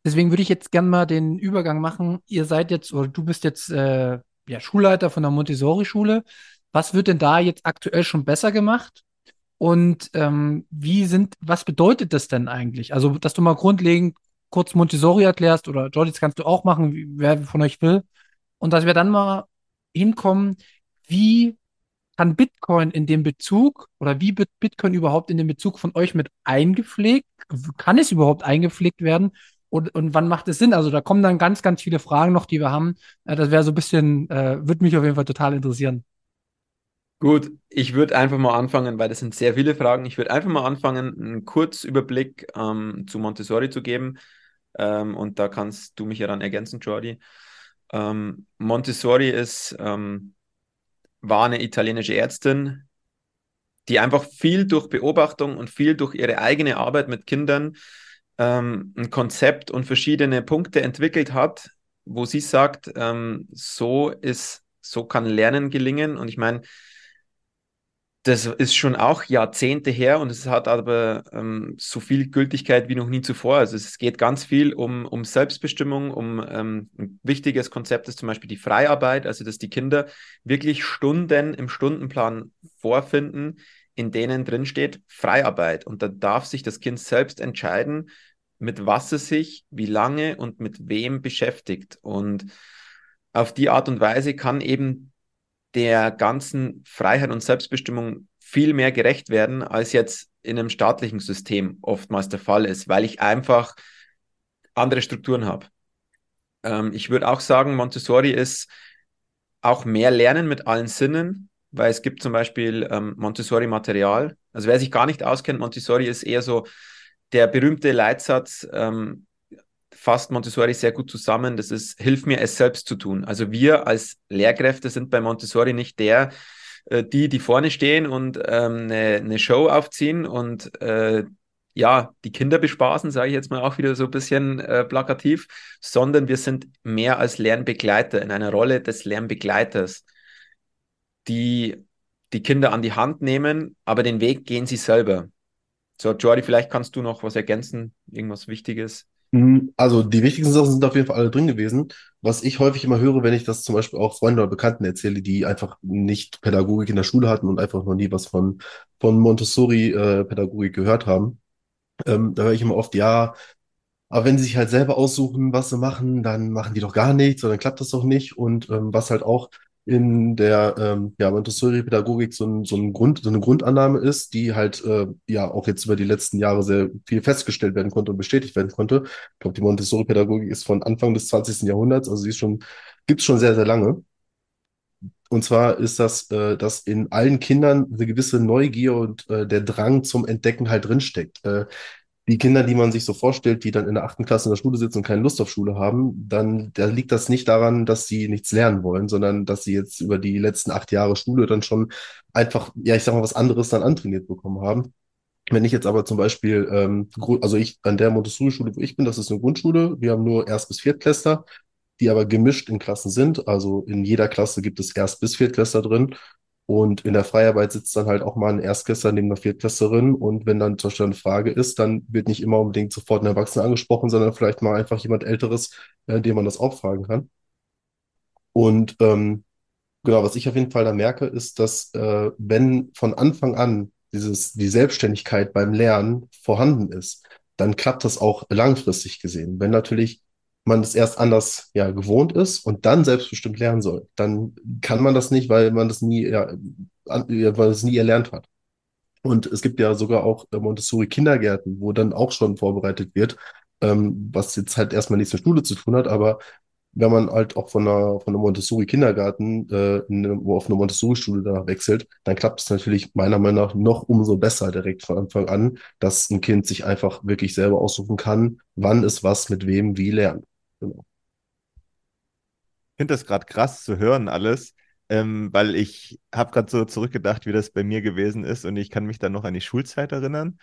Deswegen würde ich jetzt gern mal den Übergang machen. Ihr seid jetzt, oder du bist jetzt äh, ja, Schulleiter von der Montessori-Schule. Was wird denn da jetzt aktuell schon besser gemacht? Und ähm, wie sind, was bedeutet das denn eigentlich? Also, dass du mal grundlegend kurz Montessori erklärst oder Jordi, das kannst du auch machen, wer von euch will. Und dass wir dann mal hinkommen, wie kann Bitcoin in dem Bezug oder wie wird Bitcoin überhaupt in den Bezug von euch mit eingepflegt? Kann es überhaupt eingepflegt werden? Und, und wann macht es Sinn? Also da kommen dann ganz, ganz viele Fragen noch, die wir haben. Äh, das wäre so ein bisschen, äh, würde mich auf jeden Fall total interessieren. Gut, ich würde einfach mal anfangen, weil das sind sehr viele Fragen. Ich würde einfach mal anfangen, einen Kurzüberblick ähm, zu Montessori zu geben. Ähm, und da kannst du mich ja dann ergänzen, Jordi. Ähm, Montessori ist, ähm, war eine italienische Ärztin, die einfach viel durch Beobachtung und viel durch ihre eigene Arbeit mit Kindern ähm, ein Konzept und verschiedene Punkte entwickelt hat, wo sie sagt, ähm, so ist, so kann Lernen gelingen. Und ich meine, das ist schon auch Jahrzehnte her und es hat aber ähm, so viel Gültigkeit wie noch nie zuvor. Also es geht ganz viel um, um Selbstbestimmung, um ähm, ein wichtiges Konzept ist zum Beispiel die Freiarbeit, also dass die Kinder wirklich Stunden im Stundenplan vorfinden, in denen drin steht Freiarbeit. Und da darf sich das Kind selbst entscheiden, mit was es sich, wie lange und mit wem beschäftigt. Und auf die Art und Weise kann eben der ganzen Freiheit und Selbstbestimmung viel mehr gerecht werden, als jetzt in einem staatlichen System oftmals der Fall ist, weil ich einfach andere Strukturen habe. Ähm, ich würde auch sagen, Montessori ist auch mehr Lernen mit allen Sinnen, weil es gibt zum Beispiel ähm, Montessori-Material. Also wer sich gar nicht auskennt, Montessori ist eher so der berühmte Leitsatz, ähm, fasst Montessori sehr gut zusammen. Das ist, hilf mir es selbst zu tun. Also wir als Lehrkräfte sind bei Montessori nicht der, äh, die, die vorne stehen und ähm, eine, eine Show aufziehen und äh, ja, die Kinder bespaßen, sage ich jetzt mal auch wieder so ein bisschen äh, plakativ, sondern wir sind mehr als Lernbegleiter in einer Rolle des Lernbegleiters die die Kinder an die Hand nehmen, aber den Weg gehen sie selber. So, Jordi, vielleicht kannst du noch was ergänzen, irgendwas Wichtiges. Mhm. Also die wichtigsten Sachen sind auf jeden Fall alle drin gewesen. Was ich häufig immer höre, wenn ich das zum Beispiel auch Freunden oder Bekannten erzähle, die einfach nicht Pädagogik in der Schule hatten und einfach noch nie was von, von Montessori-Pädagogik äh, gehört haben, ähm, da höre ich immer oft, ja, aber wenn sie sich halt selber aussuchen, was sie machen, dann machen die doch gar nichts oder dann klappt das doch nicht. Und ähm, was halt auch in der ähm, ja, Montessori-Pädagogik so, ein, so, ein Grund, so eine Grundannahme ist, die halt äh, ja auch jetzt über die letzten Jahre sehr viel festgestellt werden konnte und bestätigt werden konnte. Ich glaube, die Montessori-Pädagogik ist von Anfang des 20. Jahrhunderts, also sie ist schon, gibt es schon sehr, sehr lange. Und zwar ist das, äh, dass in allen Kindern eine gewisse Neugier und äh, der Drang zum Entdecken halt drinsteckt. Äh, die Kinder, die man sich so vorstellt, die dann in der achten Klasse in der Schule sitzen und keine Lust auf Schule haben, dann da liegt das nicht daran, dass sie nichts lernen wollen, sondern dass sie jetzt über die letzten acht Jahre Schule dann schon einfach, ja, ich sag mal, was anderes dann antrainiert bekommen haben. Wenn ich jetzt aber zum Beispiel, ähm, also ich an der Montessori-Schule, wo ich bin, das ist eine Grundschule, wir haben nur Erst- bis Viertklässler, die aber gemischt in Klassen sind. Also in jeder Klasse gibt es Erst- bis Viertklässler drin. Und in der Freiarbeit sitzt dann halt auch mal ein Erstklässler neben einer Viertklässlerin. Und wenn dann zum Beispiel eine Frage ist, dann wird nicht immer unbedingt sofort ein Erwachsener angesprochen, sondern vielleicht mal einfach jemand Älteres, äh, dem man das auch fragen kann. Und ähm, genau, was ich auf jeden Fall da merke, ist, dass äh, wenn von Anfang an dieses, die Selbstständigkeit beim Lernen vorhanden ist, dann klappt das auch langfristig gesehen. Wenn natürlich man es erst anders ja, gewohnt ist und dann selbstbestimmt lernen soll, dann kann man das nicht, weil man das nie, ja, weil es nie erlernt hat. Und es gibt ja sogar auch äh, Montessori-Kindergärten, wo dann auch schon vorbereitet wird, ähm, was jetzt halt erstmal nichts mit Schule zu tun hat, aber wenn man halt auch von einer, von einem Montessori-Kindergarten äh, wo auf eine Montessori-Schule danach wechselt, dann klappt es natürlich meiner Meinung nach noch umso besser direkt von Anfang an, dass ein Kind sich einfach wirklich selber aussuchen kann, wann es was mit wem wie lernt. Genau. Ich finde das gerade krass zu hören alles, ähm, weil ich habe gerade so zurückgedacht, wie das bei mir gewesen ist und ich kann mich dann noch an die Schulzeit erinnern.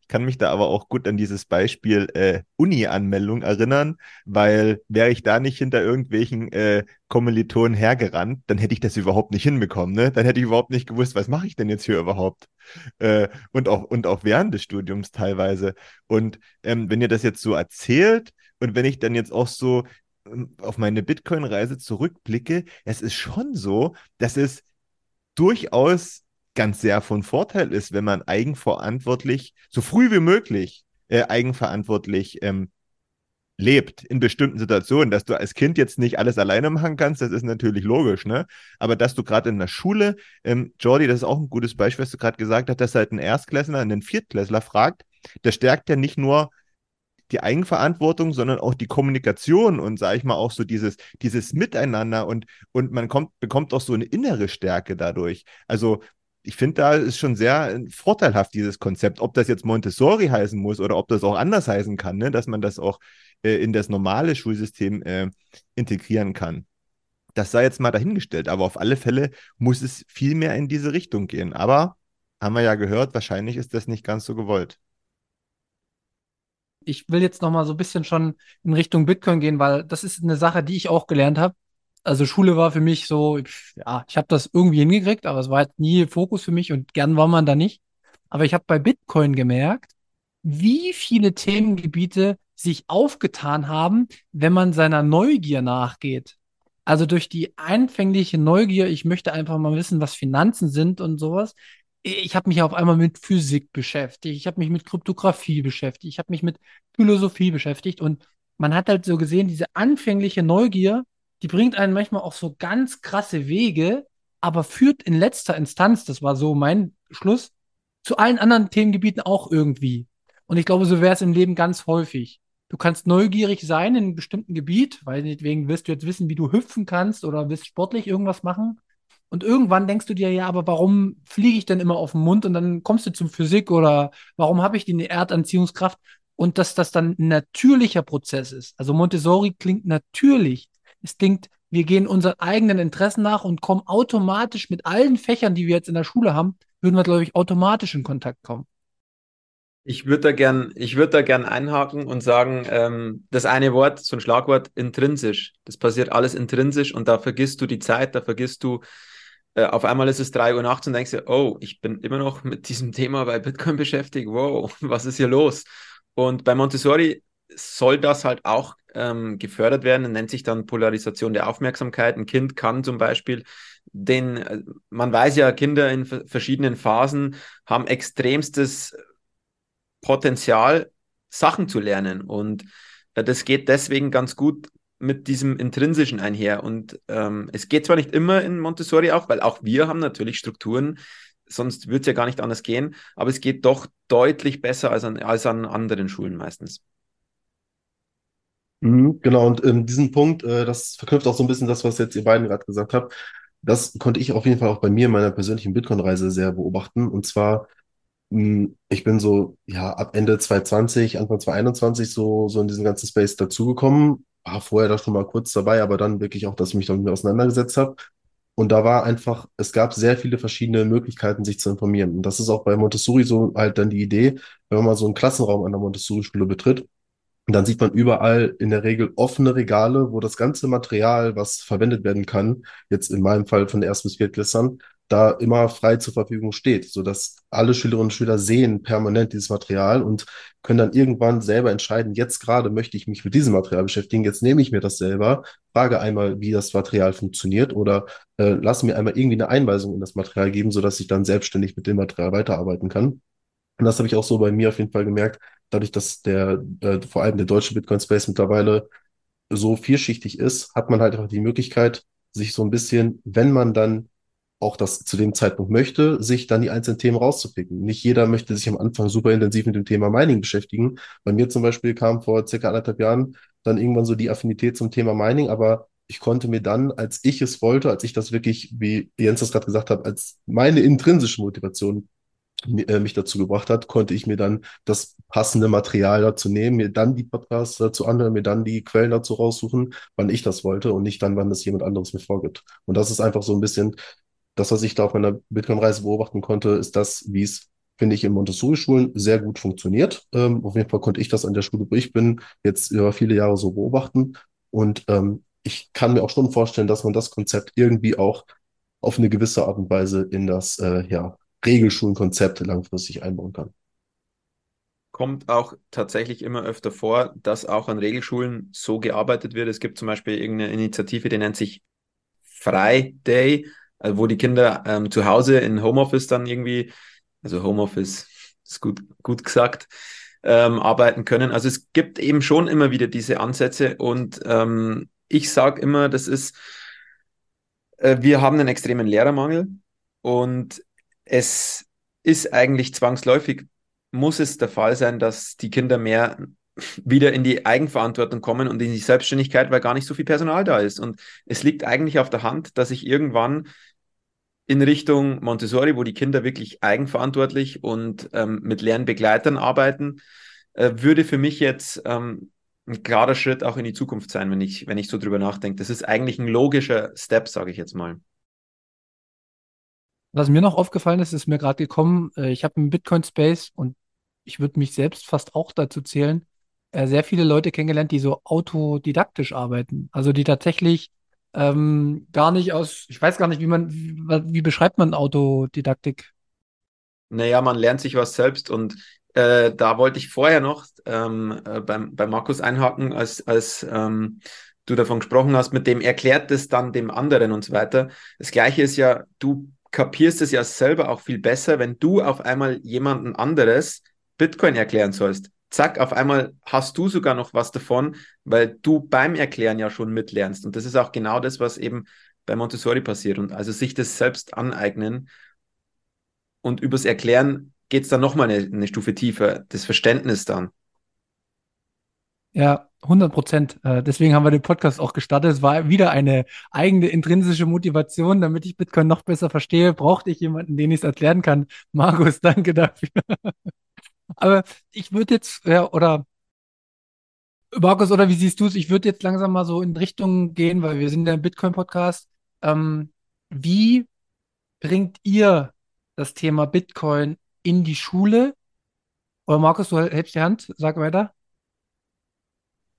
Ich kann mich da aber auch gut an dieses Beispiel äh, Uni-Anmeldung erinnern, weil wäre ich da nicht hinter irgendwelchen äh, Kommilitonen hergerannt, dann hätte ich das überhaupt nicht hinbekommen. Ne? Dann hätte ich überhaupt nicht gewusst, was mache ich denn jetzt hier überhaupt? Äh, und, auch, und auch während des Studiums teilweise. Und ähm, wenn ihr das jetzt so erzählt, und wenn ich dann jetzt auch so ähm, auf meine Bitcoin-Reise zurückblicke, es ist schon so, dass es durchaus ganz sehr von Vorteil ist, wenn man eigenverantwortlich, so früh wie möglich äh, eigenverantwortlich ähm, lebt in bestimmten Situationen, dass du als Kind jetzt nicht alles alleine machen kannst, das ist natürlich logisch, ne? Aber dass du gerade in der Schule, ähm, Jordi, das ist auch ein gutes Beispiel, was du gerade gesagt hast, dass halt ein Erstklässler einen Viertklässler fragt, das stärkt ja nicht nur die Eigenverantwortung, sondern auch die Kommunikation und sage ich mal auch so dieses, dieses Miteinander und, und man kommt, bekommt auch so eine innere Stärke dadurch. Also ich finde, da ist schon sehr äh, vorteilhaft dieses Konzept, ob das jetzt Montessori heißen muss oder ob das auch anders heißen kann, ne? dass man das auch äh, in das normale Schulsystem äh, integrieren kann. Das sei jetzt mal dahingestellt, aber auf alle Fälle muss es viel mehr in diese Richtung gehen. Aber haben wir ja gehört, wahrscheinlich ist das nicht ganz so gewollt ich will jetzt noch mal so ein bisschen schon in Richtung Bitcoin gehen, weil das ist eine Sache, die ich auch gelernt habe. Also Schule war für mich so, ja, ich habe das irgendwie hingekriegt, aber es war halt nie Fokus für mich und gern war man da nicht. Aber ich habe bei Bitcoin gemerkt, wie viele Themengebiete sich aufgetan haben, wenn man seiner Neugier nachgeht. Also durch die einfängliche Neugier, ich möchte einfach mal wissen, was Finanzen sind und sowas, ich habe mich auf einmal mit Physik beschäftigt, ich habe mich mit Kryptographie beschäftigt, ich habe mich mit Philosophie beschäftigt und man hat halt so gesehen, diese anfängliche Neugier, die bringt einen manchmal auch so ganz krasse Wege, aber führt in letzter Instanz, das war so mein Schluss, zu allen anderen Themengebieten auch irgendwie. Und ich glaube, so wäre es im Leben ganz häufig. Du kannst neugierig sein in einem bestimmten Gebiet, weil deswegen wirst du jetzt wissen, wie du hüpfen kannst oder willst sportlich irgendwas machen. Und irgendwann denkst du dir, ja, aber warum fliege ich denn immer auf den Mund? Und dann kommst du zum Physik oder warum habe ich die Erdanziehungskraft? Und dass das dann ein natürlicher Prozess ist. Also Montessori klingt natürlich. Es klingt, wir gehen unseren eigenen Interessen nach und kommen automatisch mit allen Fächern, die wir jetzt in der Schule haben, würden wir, glaube ich, automatisch in Kontakt kommen. Ich würde da gern, ich würde da gern einhaken und sagen, ähm, das eine Wort, so ein Schlagwort, intrinsisch. Das passiert alles intrinsisch und da vergisst du die Zeit, da vergisst du äh, auf einmal ist es 3 Uhr nachts und denkst dir, oh, ich bin immer noch mit diesem Thema bei Bitcoin beschäftigt. Wow, was ist hier los? Und bei Montessori soll das halt auch ähm, gefördert werden, nennt sich dann Polarisation der Aufmerksamkeit. Ein Kind kann zum Beispiel den, äh, man weiß ja, Kinder in verschiedenen Phasen haben extremstes Potenzial, Sachen zu lernen. Und äh, das geht deswegen ganz gut mit diesem Intrinsischen einher. Und ähm, es geht zwar nicht immer in Montessori auch, weil auch wir haben natürlich Strukturen, sonst würde es ja gar nicht anders gehen, aber es geht doch deutlich besser als an, als an anderen Schulen meistens. Mhm, genau, und ähm, diesen Punkt, äh, das verknüpft auch so ein bisschen das, was jetzt ihr beiden gerade gesagt habt. Das konnte ich auf jeden Fall auch bei mir in meiner persönlichen Bitcoin-Reise sehr beobachten. Und zwar Mm, Ich bin so, ja, ab Ende 2020, Anfang 2021 so, so in diesen ganzen Space dazugekommen. War vorher da schon mal kurz dabei, aber dann wirklich auch, dass ich mich damit auseinandergesetzt habe. Und da war einfach, es gab sehr viele verschiedene Möglichkeiten, sich zu informieren. Und das ist auch bei Montessori so halt dann die Idee, wenn man mal so einen Klassenraum an der Montessori-Schule betritt, dann sieht man überall in der Regel offene Regale, wo das ganze Material, was verwendet werden kann, jetzt in meinem Fall von der Erst- bis Viertklässlern, da immer frei zur Verfügung steht, sodass alle Schülerinnen und Schüler sehen permanent dieses Material und können dann irgendwann selber entscheiden, jetzt gerade möchte ich mich mit diesem Material beschäftigen, jetzt nehme ich mir das selber, frage einmal, wie das Material funktioniert oder äh, lasse mir einmal irgendwie eine Einweisung in das Material geben, sodass ich dann selbstständig mit dem Material weiterarbeiten kann. Und das habe ich auch so bei mir auf jeden Fall gemerkt, dadurch, dass der, äh, vor allem der deutsche Bitcoin-Space mittlerweile so vielschichtig ist, hat man halt einfach die Möglichkeit, sich so ein bisschen, wenn man dann auch das zu dem Zeitpunkt möchte, sich dann die einzelnen Themen rauszupicken. Nicht jeder möchte sich am Anfang super intensiv mit dem Thema Mining beschäftigen. Bei mir zum Beispiel kam vor circa anderthalb Jahren dann irgendwann so die Affinität zum Thema Mining, aber ich konnte mir dann, als ich es wollte, als ich das wirklich, wie Jens das gerade gesagt hat, als meine intrinsische Motivation äh, mich dazu gebracht hat, konnte ich mir dann das passende Material dazu nehmen, mir dann die Podcasts dazu anhören, mir dann die Quellen dazu raussuchen, wann ich das wollte und nicht dann, wann das jemand anderes mir vorgibt. Und das ist einfach so ein bisschen das, was ich da auf meiner Bitcoin-Reise beobachten konnte, ist das, wie es, finde ich, in Montessori-Schulen sehr gut funktioniert. Ähm, auf jeden Fall konnte ich das an der Schule, wo ich bin, jetzt über viele Jahre so beobachten. Und ähm, ich kann mir auch schon vorstellen, dass man das Konzept irgendwie auch auf eine gewisse Art und Weise in das äh, ja, Regelschulenkonzept langfristig einbauen kann. Kommt auch tatsächlich immer öfter vor, dass auch an Regelschulen so gearbeitet wird. Es gibt zum Beispiel irgendeine Initiative, die nennt sich Friday, wo die Kinder ähm, zu Hause in Homeoffice dann irgendwie, also Homeoffice ist gut, gut gesagt, ähm, arbeiten können. Also es gibt eben schon immer wieder diese Ansätze und ähm, ich sage immer, das ist, äh, wir haben einen extremen Lehrermangel und es ist eigentlich zwangsläufig, muss es der Fall sein, dass die Kinder mehr wieder in die Eigenverantwortung kommen und in die Selbstständigkeit, weil gar nicht so viel Personal da ist. Und es liegt eigentlich auf der Hand, dass ich irgendwann in Richtung Montessori, wo die Kinder wirklich eigenverantwortlich und ähm, mit Lernbegleitern arbeiten, äh, würde für mich jetzt ähm, ein klarer Schritt auch in die Zukunft sein, wenn ich, wenn ich so drüber nachdenke. Das ist eigentlich ein logischer Step, sage ich jetzt mal. Was mir noch aufgefallen ist, ist mir gerade gekommen, äh, ich habe im Bitcoin Space und ich würde mich selbst fast auch dazu zählen, äh, sehr viele Leute kennengelernt, die so autodidaktisch arbeiten. Also die tatsächlich ähm, gar nicht aus, ich weiß gar nicht, wie man, wie, wie beschreibt man Autodidaktik? Naja, man lernt sich was selbst und äh, da wollte ich vorher noch ähm, äh, beim, bei Markus einhaken, als, als ähm, du davon gesprochen hast, mit dem erklärt es dann dem anderen und so weiter. Das gleiche ist ja, du kapierst es ja selber auch viel besser, wenn du auf einmal jemanden anderes Bitcoin erklären sollst. Zack, auf einmal hast du sogar noch was davon, weil du beim Erklären ja schon mitlernst. Und das ist auch genau das, was eben bei Montessori passiert. Und also sich das selbst aneignen und übers Erklären geht es dann nochmal eine, eine Stufe tiefer, das Verständnis dann. Ja, 100 Prozent. Äh, deswegen haben wir den Podcast auch gestartet. Es war wieder eine eigene intrinsische Motivation, damit ich Bitcoin noch besser verstehe. Brauchte ich jemanden, den ich es erklären kann. Markus, danke dafür. Aber ich würde jetzt, ja, oder Markus, oder wie siehst du es? Ich würde jetzt langsam mal so in Richtung gehen, weil wir sind ja im Bitcoin-Podcast. Ähm, wie bringt ihr das Thema Bitcoin in die Schule? Oder Markus, du hältst die Hand, sag weiter.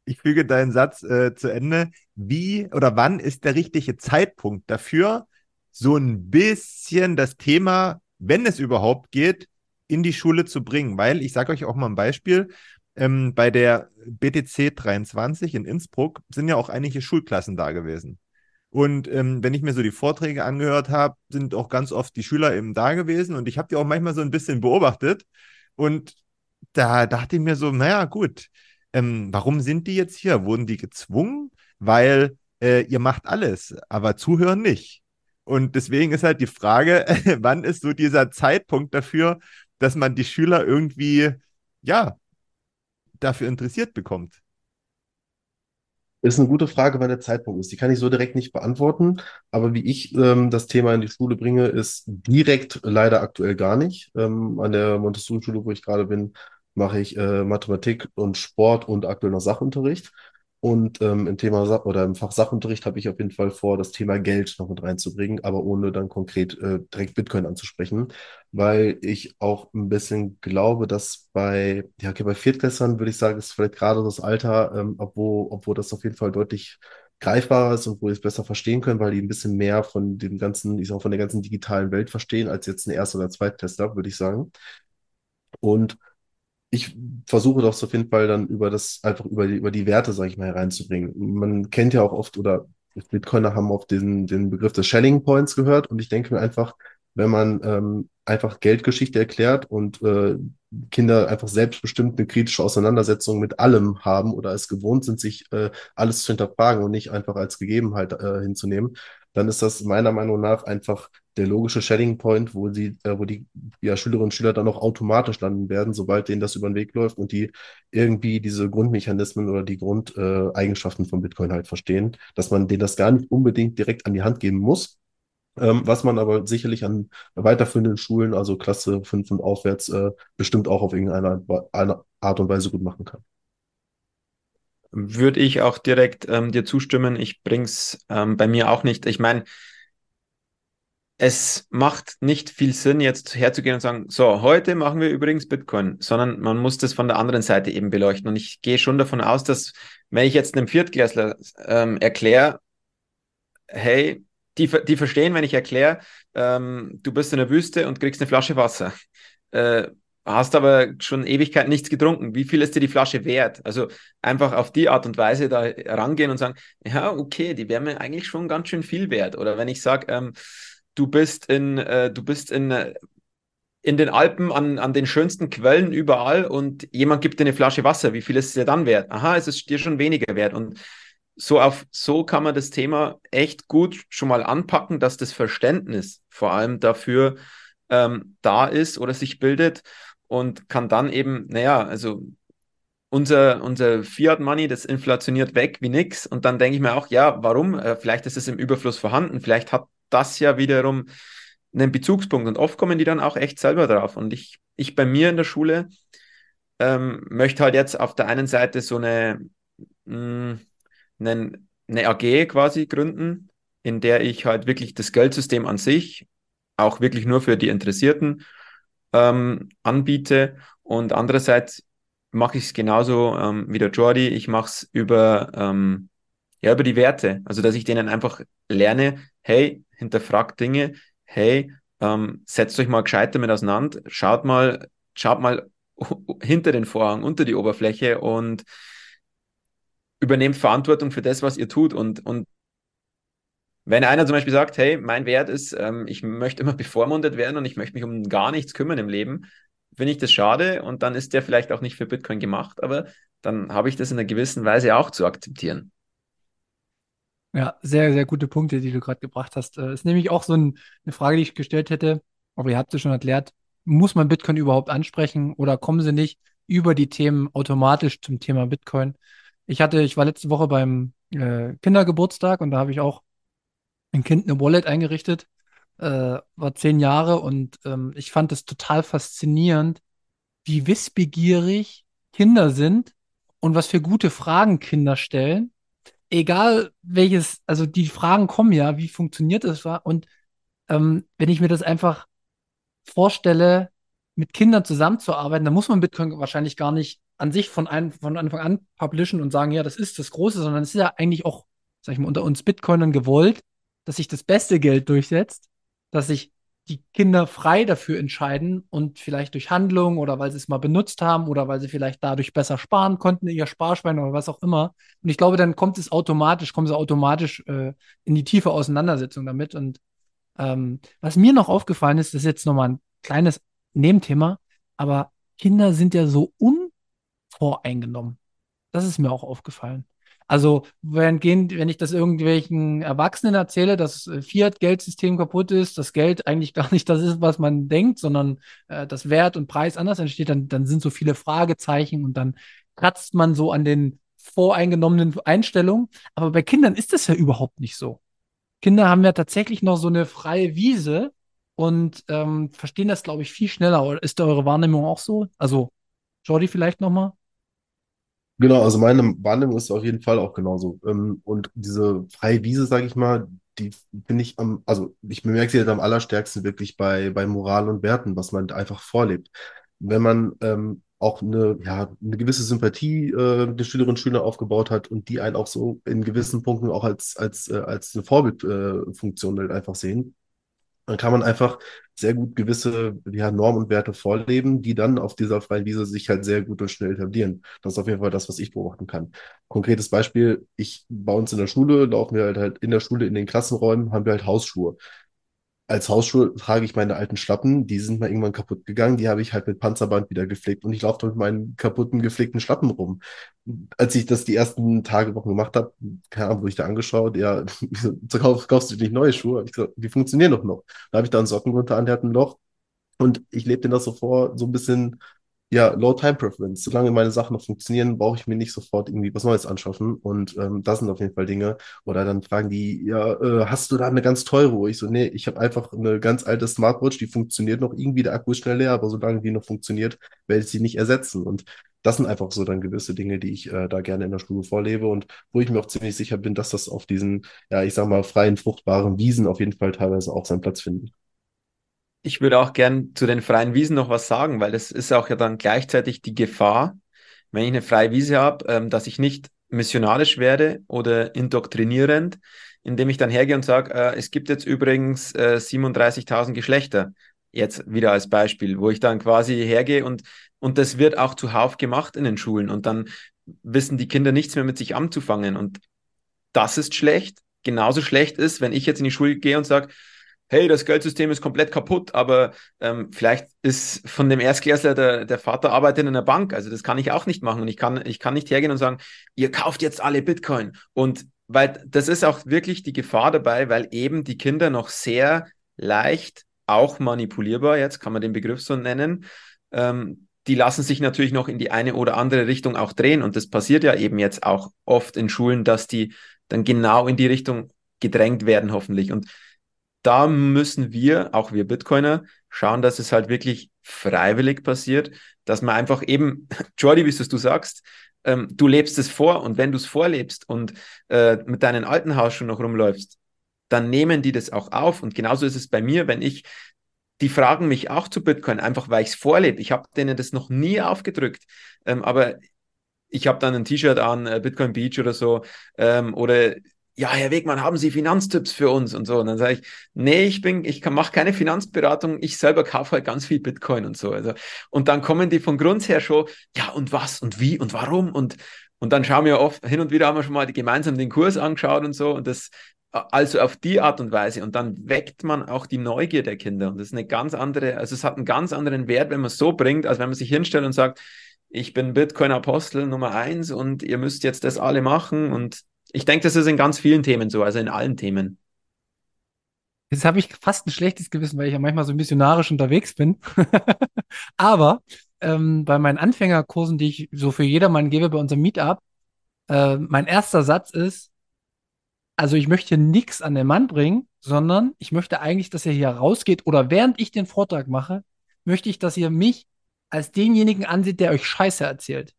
Ich füge deinen Satz äh, zu Ende. Wie oder wann ist der richtige Zeitpunkt dafür, so ein bisschen das Thema, wenn es überhaupt geht, in die Schule zu bringen? Weil ich sage euch auch mal ein Beispiel. Ähm, bei der BTC 23 in Innsbruck sind ja auch einige Schulklassen da gewesen. Und ähm, wenn ich mir so die Vorträge angehört habe, sind auch ganz oft die Schüler eben da gewesen und ich habe die auch manchmal so ein bisschen beobachtet. Und da dachte ich mir so, naja, gut, ähm, warum sind die jetzt hier? Wurden die gezwungen? Weil äh, ihr macht alles, aber zuhören nicht. Und deswegen ist halt die Frage, wann ist so dieser Zeitpunkt dafür, dass man die Schüler irgendwie, ja, dafür interessiert bekommt? Ist eine gute Frage, wann der Zeitpunkt ist. Die kann ich so direkt nicht beantworten. Aber wie ich ähm, das Thema in die Schule bringe, ist direkt leider aktuell gar nicht. Ähm, an der Montessori-Schule, wo ich gerade bin, mache ich äh, Mathematik und Sport und aktuell noch Sachunterricht. Und ähm, im Thema Sa oder im Fach Sachunterricht habe ich auf jeden Fall vor, das Thema Geld noch mit reinzubringen, aber ohne dann konkret äh, direkt Bitcoin anzusprechen, weil ich auch ein bisschen glaube, dass bei, ja, okay, bei Viertklässlern würde ich sagen, ist vielleicht gerade das Alter, ähm, obwohl, obwohl das auf jeden Fall deutlich greifbarer ist und wo die es besser verstehen können, weil die ein bisschen mehr von dem ganzen, ich sag von der ganzen digitalen Welt verstehen, als jetzt ein Erst- oder Zweitklässler, würde ich sagen. Und ich versuche das auf jeden Fall dann über das, einfach über die, über die Werte, sage ich mal, hereinzubringen. Man kennt ja auch oft oder Bitcoiner haben oft den, den Begriff des Shelling Points gehört und ich denke mir einfach, wenn man ähm, einfach Geldgeschichte erklärt und äh, Kinder einfach selbstbestimmt eine kritische Auseinandersetzung mit allem haben oder es gewohnt sind, sich äh, alles zu hinterfragen und nicht einfach als Gegebenheit äh, hinzunehmen, dann ist das meiner Meinung nach einfach der logische Shedding Point, wo sie, äh, wo die ja, Schülerinnen und Schüler dann auch automatisch landen werden, sobald denen das über den Weg läuft und die irgendwie diese Grundmechanismen oder die Grundeigenschaften äh, von Bitcoin halt verstehen, dass man denen das gar nicht unbedingt direkt an die Hand geben muss, ähm, was man aber sicherlich an weiterführenden Schulen, also Klasse 5 und aufwärts, äh, bestimmt auch auf irgendeine Art und Weise gut machen kann. Würde ich auch direkt ähm, dir zustimmen. Ich bring's ähm, bei mir auch nicht. Ich meine, es macht nicht viel Sinn, jetzt herzugehen und sagen, so, heute machen wir übrigens Bitcoin, sondern man muss das von der anderen Seite eben beleuchten. Und ich gehe schon davon aus, dass wenn ich jetzt einem Viertklässler ähm, erkläre, hey, die, die verstehen, wenn ich erkläre, ähm, du bist in der Wüste und kriegst eine Flasche Wasser. Äh, hast aber schon Ewigkeit nichts getrunken. Wie viel ist dir die Flasche wert? Also einfach auf die Art und Weise da rangehen und sagen, ja, okay, die wäre mir eigentlich schon ganz schön viel wert. Oder wenn ich sage, ähm, du bist in, äh, du bist in, äh, in den Alpen an, an den schönsten Quellen überall und jemand gibt dir eine Flasche Wasser, wie viel ist es dir dann wert? Aha, es ist dir schon weniger wert. Und so auf so kann man das Thema echt gut schon mal anpacken, dass das Verständnis vor allem dafür ähm, da ist oder sich bildet und kann dann eben, naja, also unser, unser Fiat Money, das inflationiert weg wie nix. Und dann denke ich mir auch, ja, warum? Äh, vielleicht ist es im Überfluss vorhanden, vielleicht hat das ja wiederum einen Bezugspunkt. Und oft kommen die dann auch echt selber drauf. Und ich, ich bei mir in der Schule ähm, möchte halt jetzt auf der einen Seite so eine, mh, mm, eine, eine AG quasi gründen, in der ich halt wirklich das Geldsystem an sich auch wirklich nur für die Interessierten ähm, anbiete. Und andererseits mache ich es genauso ähm, wie der Jordi. Ich mache es über, ähm, ja, über die Werte. Also, dass ich denen einfach lerne, hey, hinterfragt Dinge, hey, ähm, setzt euch mal gescheit damit auseinander, schaut mal, schaut mal hinter den Vorhang, unter die Oberfläche und übernehmt Verantwortung für das, was ihr tut. Und, und wenn einer zum Beispiel sagt, hey, mein Wert ist, ähm, ich möchte immer bevormundet werden und ich möchte mich um gar nichts kümmern im Leben, finde ich das schade und dann ist der vielleicht auch nicht für Bitcoin gemacht, aber dann habe ich das in einer gewissen Weise auch zu akzeptieren. Ja, sehr, sehr gute Punkte, die du gerade gebracht hast. Das äh, ist nämlich auch so ein, eine Frage, die ich gestellt hätte, aber ihr habt es schon erklärt. Muss man Bitcoin überhaupt ansprechen oder kommen sie nicht über die Themen automatisch zum Thema Bitcoin? Ich hatte, ich war letzte Woche beim äh, Kindergeburtstag und da habe ich auch ein Kind eine Wallet eingerichtet, äh, war zehn Jahre und ähm, ich fand es total faszinierend, wie wissbegierig Kinder sind und was für gute Fragen Kinder stellen egal welches, also die Fragen kommen ja, wie funktioniert das? Und ähm, wenn ich mir das einfach vorstelle, mit Kindern zusammenzuarbeiten, dann muss man Bitcoin wahrscheinlich gar nicht an sich von, ein, von Anfang an publishen und sagen, ja, das ist das Große, sondern es ist ja eigentlich auch, sag ich mal, unter uns Bitcoinern gewollt, dass sich das beste Geld durchsetzt, dass sich die Kinder frei dafür entscheiden und vielleicht durch Handlung oder weil sie es mal benutzt haben oder weil sie vielleicht dadurch besser sparen konnten, ihr Sparschwein oder was auch immer. Und ich glaube, dann kommt es automatisch, kommen sie automatisch äh, in die tiefe Auseinandersetzung damit. Und ähm, was mir noch aufgefallen ist, das ist jetzt nochmal ein kleines Nebenthema, aber Kinder sind ja so unvoreingenommen. Das ist mir auch aufgefallen. Also, wenn, wenn ich das irgendwelchen Erwachsenen erzähle, dass äh, Fiat-Geldsystem kaputt ist, das Geld eigentlich gar nicht das ist, was man denkt, sondern äh, das Wert und Preis anders entsteht, dann, dann sind so viele Fragezeichen und dann kratzt man so an den voreingenommenen Einstellung. Aber bei Kindern ist das ja überhaupt nicht so. Kinder haben ja tatsächlich noch so eine freie Wiese und ähm, verstehen das, glaube ich, viel schneller. Ist da eure Wahrnehmung auch so? Also, Jordi vielleicht nochmal? Genau, also meine Wahrnehmung ist auf jeden Fall auch genauso. Ähm, Und diese freie Wiese, sage ich mal, die finde ich am, also ich bemerke sie halt am allerstärksten wirklich bei, bei Moral und Werten, was man einfach vorlebt. Wenn man ähm, auch eine, ja, eine gewisse Sympathie äh, der Schülerinnen und Schüler aufgebaut hat und die einen auch so in gewissen Punkten auch als, als, äh, als eine Vorbildfunktion äh, halt einfach sehen, dann kann man einfach sehr gut gewisse ja, Normen und Werte vorleben, die dann auf dieser freien Wiese sich halt sehr gut und schnell etablieren. Das ist auf jeden Fall das, was ich beobachten kann. Konkretes Beispiel, ich bei uns in der Schule laufen wir halt, halt in der Schule in den Klassenräumen, haben wir halt Hausschuhe als Hausschuhe trage ich meine alten Schlappen, die sind mal irgendwann kaputt gegangen, die habe ich halt mit Panzerband wieder gepflegt und ich laufe mit meinen kaputten, gepflegten Schlappen rum. Als ich das die ersten Tage, Wochen gemacht habe, keine Ahnung, wo ich da angeschaut, ja, kaufst, kaufst du nicht neue Schuhe? Ich gesagt, die funktionieren doch noch. Da habe ich da einen Socken runter an, der hat ein Loch und ich lebe den das so vor, so ein bisschen ja, Low Time Preference. Solange meine Sachen noch funktionieren, brauche ich mir nicht sofort irgendwie was Neues anschaffen. Und ähm, das sind auf jeden Fall Dinge. Oder dann fragen die, ja, äh, hast du da eine ganz teure? Ich so, nee, ich habe einfach eine ganz alte Smartwatch, die funktioniert noch irgendwie, der Akku ist schnell leer, aber solange die noch funktioniert, werde ich sie nicht ersetzen. Und das sind einfach so dann gewisse Dinge, die ich äh, da gerne in der Schule vorlebe und wo ich mir auch ziemlich sicher bin, dass das auf diesen, ja, ich sag mal, freien, fruchtbaren Wiesen auf jeden Fall teilweise auch seinen Platz finden. Ich würde auch gern zu den freien Wiesen noch was sagen, weil das ist auch ja dann gleichzeitig die Gefahr, wenn ich eine freie Wiese habe, ähm, dass ich nicht missionarisch werde oder indoktrinierend, indem ich dann hergehe und sage, äh, es gibt jetzt übrigens äh, 37.000 Geschlechter, jetzt wieder als Beispiel, wo ich dann quasi hergehe und, und das wird auch zuhauf gemacht in den Schulen und dann wissen die Kinder nichts mehr mit sich anzufangen und das ist schlecht. Genauso schlecht ist, wenn ich jetzt in die Schule gehe und sage, hey, das Geldsystem ist komplett kaputt, aber ähm, vielleicht ist von dem Erstklässler der, der Vater arbeitet in einer Bank. Also das kann ich auch nicht machen. Und ich kann, ich kann nicht hergehen und sagen, ihr kauft jetzt alle Bitcoin. Und weil das ist auch wirklich die Gefahr dabei, weil eben die Kinder noch sehr leicht auch manipulierbar, jetzt kann man den Begriff so nennen, ähm, die lassen sich natürlich noch in die eine oder andere Richtung auch drehen. Und das passiert ja eben jetzt auch oft in Schulen, dass die dann genau in die Richtung gedrängt werden, hoffentlich. Und da müssen wir, auch wir Bitcoiner, schauen, dass es halt wirklich freiwillig passiert, dass man einfach eben, Jordi, wie es du sagst, ähm, du lebst es vor und wenn du es vorlebst und äh, mit deinem alten Haus schon noch rumläufst, dann nehmen die das auch auf. Und genauso ist es bei mir, wenn ich, die fragen mich auch zu Bitcoin, einfach weil ich es vorlebe. Ich habe denen das noch nie aufgedrückt, ähm, aber ich habe dann ein T-Shirt an, äh, Bitcoin Beach oder so, ähm, oder ja, Herr Wegmann, haben Sie Finanztipps für uns und so? Und dann sage ich, nee, ich bin, ich mache keine Finanzberatung, ich selber kaufe halt ganz viel Bitcoin und so. Also, und dann kommen die von Grund her schon, ja, und was und wie und warum und und dann schauen wir oft, hin und wieder haben wir schon mal gemeinsam den Kurs angeschaut und so und das, also auf die Art und Weise. Und dann weckt man auch die Neugier der Kinder. Und das ist eine ganz andere, also es hat einen ganz anderen Wert, wenn man es so bringt, als wenn man sich hinstellt und sagt, ich bin Bitcoin-Apostel Nummer eins und ihr müsst jetzt das alle machen und ich denke, das ist in ganz vielen Themen so, also in allen Themen. Jetzt habe ich fast ein schlechtes Gewissen, weil ich ja manchmal so missionarisch unterwegs bin. Aber ähm, bei meinen Anfängerkursen, die ich so für jedermann gebe bei unserem Meetup, äh, mein erster Satz ist, also ich möchte nichts an den Mann bringen, sondern ich möchte eigentlich, dass er hier rausgeht oder während ich den Vortrag mache, möchte ich, dass ihr mich als denjenigen ansieht, der euch Scheiße erzählt.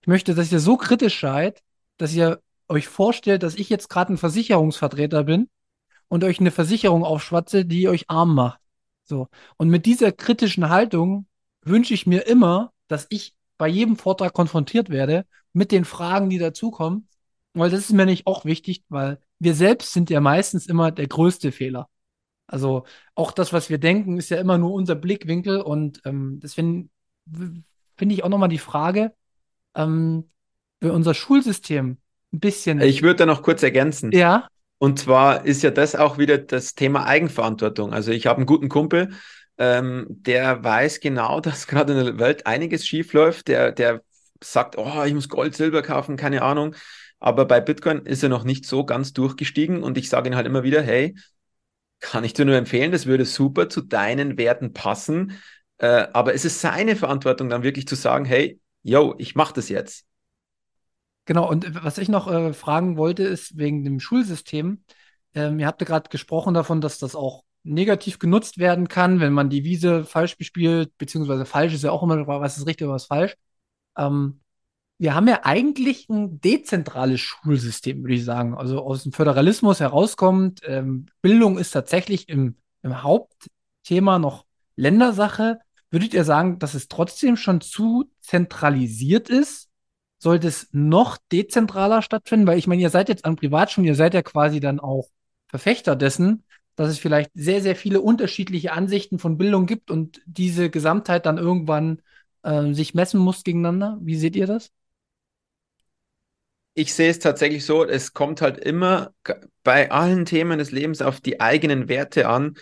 Ich möchte, dass ihr so kritisch seid, dass ihr euch vorstellt, dass ich jetzt gerade ein Versicherungsvertreter bin und euch eine Versicherung aufschwatze, die euch arm macht. So. Und mit dieser kritischen Haltung wünsche ich mir immer, dass ich bei jedem Vortrag konfrontiert werde mit den Fragen, die dazukommen. Weil das ist mir nicht auch wichtig, weil wir selbst sind ja meistens immer der größte Fehler. Also auch das, was wir denken, ist ja immer nur unser Blickwinkel und ähm, deswegen finde ich auch nochmal die Frage, ähm, für unser Schulsystem ein bisschen. Ich würde da noch kurz ergänzen. Ja. Und zwar ist ja das auch wieder das Thema Eigenverantwortung. Also ich habe einen guten Kumpel, ähm, der weiß genau, dass gerade in der Welt einiges schief läuft. Der, der sagt, oh, ich muss Gold, Silber kaufen, keine Ahnung. Aber bei Bitcoin ist er noch nicht so ganz durchgestiegen und ich sage ihm halt immer wieder, hey, kann ich dir nur empfehlen, das würde super zu deinen Werten passen. Äh, aber es ist seine Verantwortung dann wirklich zu sagen, hey, yo, ich mache das jetzt Genau, und was ich noch äh, fragen wollte, ist wegen dem Schulsystem. Ähm, ihr habt ja gerade gesprochen davon, dass das auch negativ genutzt werden kann, wenn man die Wiese falsch bespielt, beziehungsweise falsch ist ja auch immer, was ist richtig oder was falsch. Ähm, wir haben ja eigentlich ein dezentrales Schulsystem, würde ich sagen. Also aus dem Föderalismus herauskommt, ähm, Bildung ist tatsächlich im, im Hauptthema noch Ländersache. Würdet ihr sagen, dass es trotzdem schon zu zentralisiert ist? Sollte es noch dezentraler stattfinden? Weil ich meine, ihr seid jetzt an Privatschulen, ihr seid ja quasi dann auch Verfechter dessen, dass es vielleicht sehr, sehr viele unterschiedliche Ansichten von Bildung gibt und diese Gesamtheit dann irgendwann äh, sich messen muss gegeneinander. Wie seht ihr das? Ich sehe es tatsächlich so, es kommt halt immer bei allen Themen des Lebens auf die eigenen Werte an.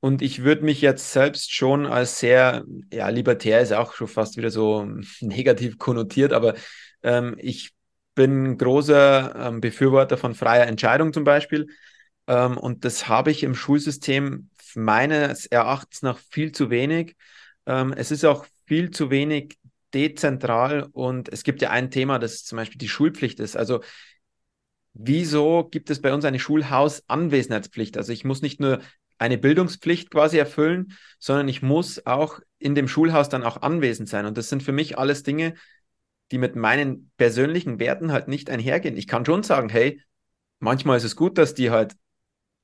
Und ich würde mich jetzt selbst schon als sehr, ja, libertär ist auch schon fast wieder so negativ konnotiert, aber ähm, ich bin großer ähm, Befürworter von freier Entscheidung zum Beispiel. Ähm, und das habe ich im Schulsystem meines Erachtens nach viel zu wenig. Ähm, es ist auch viel zu wenig dezentral und es gibt ja ein Thema, das zum Beispiel die Schulpflicht ist. Also wieso gibt es bei uns eine Schulhausanwesenheitspflicht? Also ich muss nicht nur eine Bildungspflicht quasi erfüllen, sondern ich muss auch in dem Schulhaus dann auch anwesend sein. Und das sind für mich alles Dinge, die mit meinen persönlichen Werten halt nicht einhergehen. Ich kann schon sagen, hey, manchmal ist es gut, dass die halt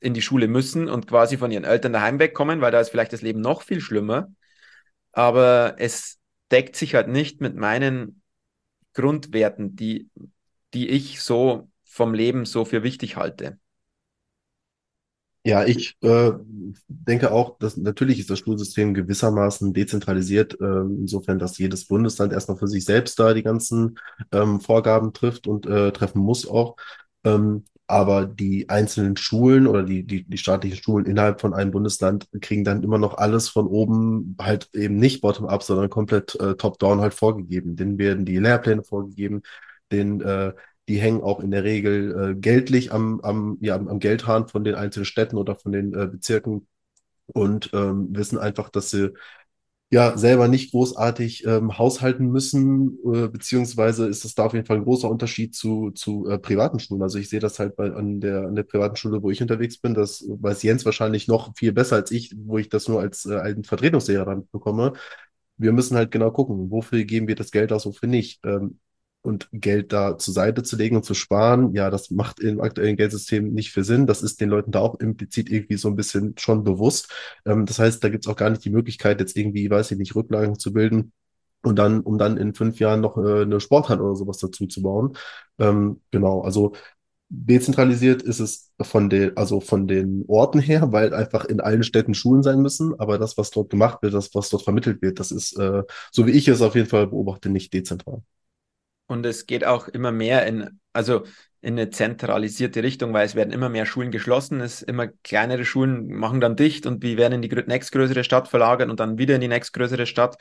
in die Schule müssen und quasi von ihren Eltern daheim wegkommen, weil da ist vielleicht das Leben noch viel schlimmer. Aber es deckt sich halt nicht mit meinen Grundwerten, die, die ich so vom Leben so für wichtig halte. Ja, ich äh, denke auch, dass natürlich ist das Schulsystem gewissermaßen dezentralisiert, äh, insofern, dass jedes Bundesland erstmal für sich selbst da die ganzen ähm, Vorgaben trifft und äh, treffen muss auch. Ähm, aber die einzelnen Schulen oder die, die, die staatlichen Schulen innerhalb von einem Bundesland kriegen dann immer noch alles von oben halt eben nicht bottom-up, sondern komplett äh, top-down halt vorgegeben. Denen werden die Lehrpläne vorgegeben, denen äh, die hängen auch in der Regel äh, geldlich am, am, ja, am, Geldhahn von den einzelnen Städten oder von den äh, Bezirken und ähm, wissen einfach, dass sie ja selber nicht großartig ähm, haushalten müssen, äh, beziehungsweise ist das da auf jeden Fall ein großer Unterschied zu, zu äh, privaten Schulen. Also ich sehe das halt bei, an der, an der privaten Schule, wo ich unterwegs bin, das weiß Jens wahrscheinlich noch viel besser als ich, wo ich das nur als äh, alten Vertretungslehrer dann bekomme. Wir müssen halt genau gucken, wofür geben wir das Geld aus, wofür nicht. Ähm, und Geld da zur Seite zu legen und zu sparen, ja, das macht im aktuellen Geldsystem nicht viel Sinn. Das ist den Leuten da auch implizit irgendwie so ein bisschen schon bewusst. Ähm, das heißt, da gibt's auch gar nicht die Möglichkeit, jetzt irgendwie, weiß ich nicht, Rücklagen zu bilden und dann, um dann in fünf Jahren noch äh, eine Sporthalle oder sowas dazu zu bauen. Ähm, genau, also dezentralisiert ist es von den, also von den Orten her, weil einfach in allen Städten Schulen sein müssen, aber das, was dort gemacht wird, das, was dort vermittelt wird, das ist, äh, so wie ich es auf jeden Fall beobachte, nicht dezentral. Und es geht auch immer mehr in, also in eine zentralisierte Richtung, weil es werden immer mehr Schulen geschlossen, es immer kleinere Schulen machen dann dicht und die werden in die nächstgrößere Stadt verlagert und dann wieder in die nächstgrößere Stadt.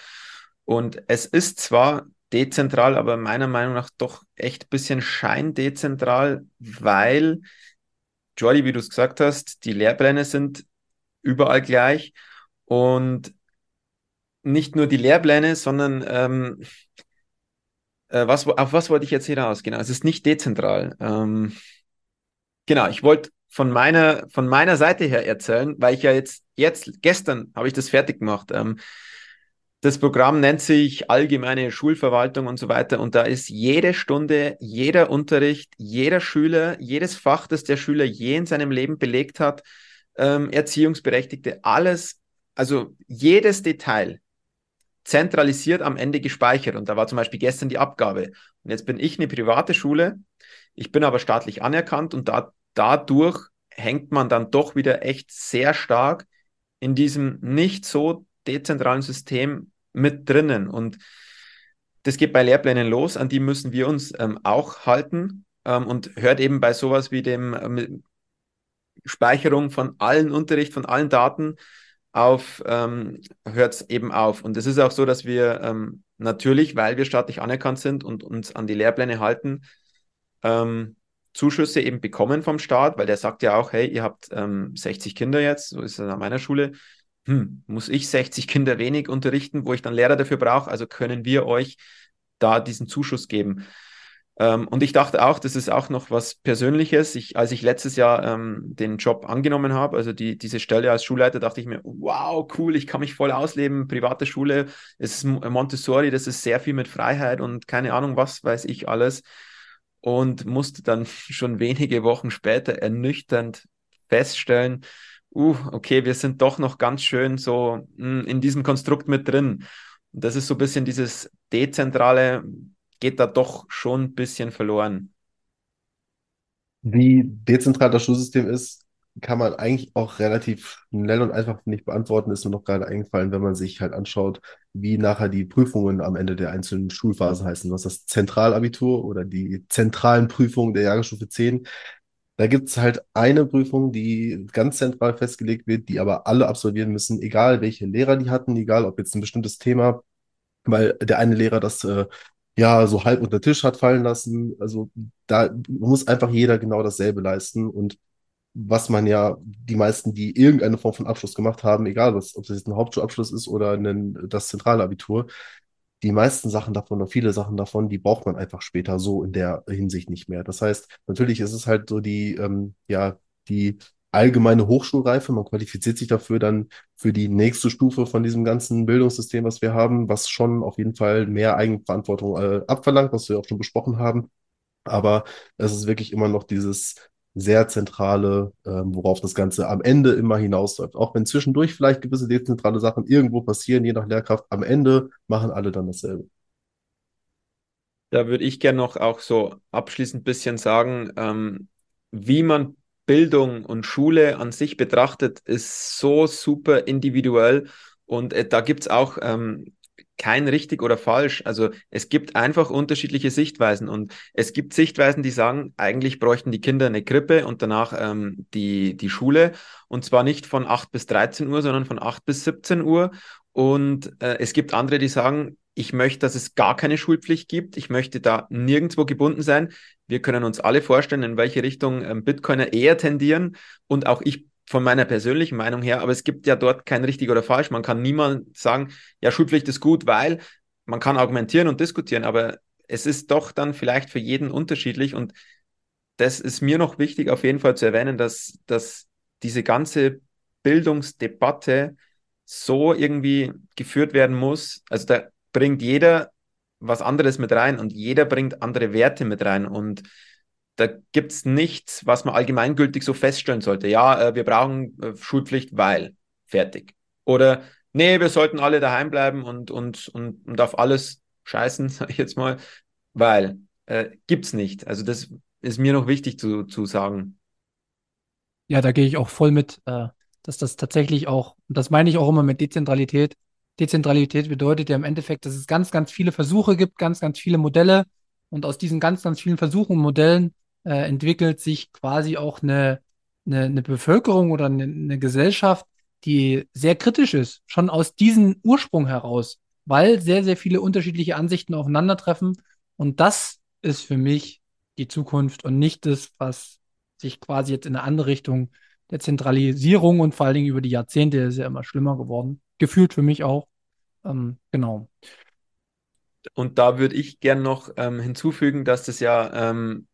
Und es ist zwar dezentral, aber meiner Meinung nach doch echt ein bisschen scheindezentral, weil, Jordi, wie du es gesagt hast, die Lehrpläne sind überall gleich und nicht nur die Lehrpläne, sondern ähm, äh, was, auf was wollte ich jetzt hier raus? Genau, es ist nicht dezentral. Ähm, genau, ich wollte von meiner, von meiner Seite her erzählen, weil ich ja jetzt, jetzt, gestern habe ich das fertig gemacht. Ähm, das Programm nennt sich allgemeine Schulverwaltung und so weiter. Und da ist jede Stunde, jeder Unterricht, jeder Schüler, jedes Fach, das der Schüler je in seinem Leben belegt hat, ähm, Erziehungsberechtigte, alles, also jedes Detail zentralisiert am Ende gespeichert. Und da war zum Beispiel gestern die Abgabe. Und jetzt bin ich eine private Schule, ich bin aber staatlich anerkannt und da, dadurch hängt man dann doch wieder echt sehr stark in diesem nicht so dezentralen System mit drinnen. Und das geht bei Lehrplänen los, an die müssen wir uns ähm, auch halten ähm, und hört eben bei sowas wie dem ähm, Speicherung von allen Unterricht, von allen Daten auf, ähm, hört es eben auf. Und es ist auch so, dass wir ähm, natürlich, weil wir staatlich anerkannt sind und uns an die Lehrpläne halten, ähm, Zuschüsse eben bekommen vom Staat, weil der sagt ja auch, hey, ihr habt ähm, 60 Kinder jetzt, so ist es an meiner Schule. Hm, muss ich 60 Kinder wenig unterrichten, wo ich dann Lehrer dafür brauche? Also können wir euch da diesen Zuschuss geben. Ähm, und ich dachte auch, das ist auch noch was Persönliches. Ich, als ich letztes Jahr ähm, den Job angenommen habe, also die, diese Stelle als Schulleiter, dachte ich mir, wow, cool, ich kann mich voll ausleben. Private Schule, es ist Montessori, das ist sehr viel mit Freiheit und keine Ahnung, was weiß ich alles. Und musste dann schon wenige Wochen später ernüchternd feststellen, uh, okay, wir sind doch noch ganz schön so hm, in diesem Konstrukt mit drin. Und das ist so ein bisschen dieses dezentrale, geht da doch schon ein bisschen verloren. Wie dezentral das Schulsystem ist, kann man eigentlich auch relativ schnell und einfach nicht beantworten, ist mir noch gerade eingefallen, wenn man sich halt anschaut, wie nachher die Prüfungen am Ende der einzelnen Schulphasen heißen. Was das Zentralabitur oder die zentralen Prüfungen der Jahresstufe 10. Da gibt es halt eine Prüfung, die ganz zentral festgelegt wird, die aber alle absolvieren müssen, egal welche Lehrer die hatten, egal ob jetzt ein bestimmtes Thema, weil der eine Lehrer das äh, ja, so halb unter den Tisch hat fallen lassen. Also da muss einfach jeder genau dasselbe leisten. Und was man ja, die meisten, die irgendeine Form von Abschluss gemacht haben, egal was, ob das jetzt ein Hauptschulabschluss ist oder ein, das zentrale Abitur, die meisten Sachen davon oder viele Sachen davon, die braucht man einfach später so in der Hinsicht nicht mehr. Das heißt, natürlich ist es halt so die, ähm, ja, die allgemeine Hochschulreife. Man qualifiziert sich dafür dann für die nächste Stufe von diesem ganzen Bildungssystem, was wir haben, was schon auf jeden Fall mehr Eigenverantwortung äh, abverlangt, was wir auch schon besprochen haben. Aber es ist wirklich immer noch dieses sehr zentrale, ähm, worauf das Ganze am Ende immer hinausläuft. Auch wenn zwischendurch vielleicht gewisse dezentrale Sachen irgendwo passieren, je nach Lehrkraft, am Ende machen alle dann dasselbe. Da würde ich gerne noch auch so abschließend ein bisschen sagen, ähm, wie man Bildung und Schule an sich betrachtet, ist so super individuell und äh, da gibt es auch ähm, kein richtig oder falsch. Also es gibt einfach unterschiedliche Sichtweisen und es gibt Sichtweisen, die sagen, eigentlich bräuchten die Kinder eine Krippe und danach ähm, die, die Schule und zwar nicht von 8 bis 13 Uhr, sondern von 8 bis 17 Uhr. Und äh, es gibt andere, die sagen, ich möchte, dass es gar keine Schulpflicht gibt. Ich möchte da nirgendwo gebunden sein. Wir können uns alle vorstellen, in welche Richtung ähm, Bitcoiner eher tendieren. Und auch ich von meiner persönlichen Meinung her. Aber es gibt ja dort kein richtig oder falsch. Man kann niemand sagen, ja, Schulpflicht ist gut, weil man kann argumentieren und diskutieren. Aber es ist doch dann vielleicht für jeden unterschiedlich. Und das ist mir noch wichtig, auf jeden Fall zu erwähnen, dass, dass diese ganze Bildungsdebatte so irgendwie geführt werden muss. Also da bringt jeder was anderes mit rein und jeder bringt andere Werte mit rein. Und da gibt es nichts, was man allgemeingültig so feststellen sollte. Ja, äh, wir brauchen äh, Schulpflicht, weil fertig. Oder nee, wir sollten alle daheim bleiben und, und, und, und auf alles scheißen, sage ich jetzt mal, weil äh, es nicht. Also das ist mir noch wichtig zu, zu sagen. Ja, da gehe ich auch voll mit, äh, dass das tatsächlich auch, und das meine ich auch immer mit Dezentralität, Dezentralität bedeutet ja im Endeffekt, dass es ganz, ganz viele Versuche gibt, ganz, ganz viele Modelle. Und aus diesen ganz, ganz vielen Versuchen und Modellen äh, entwickelt sich quasi auch eine, eine, eine Bevölkerung oder eine, eine Gesellschaft, die sehr kritisch ist, schon aus diesem Ursprung heraus, weil sehr, sehr viele unterschiedliche Ansichten aufeinandertreffen. Und das ist für mich die Zukunft und nicht das, was sich quasi jetzt in eine andere Richtung der Zentralisierung und vor allen Dingen über die Jahrzehnte ist ja immer schlimmer geworden. Gefühlt für mich auch. Ähm, genau. Und da würde ich gern noch ähm, hinzufügen, dass das ja, ähm,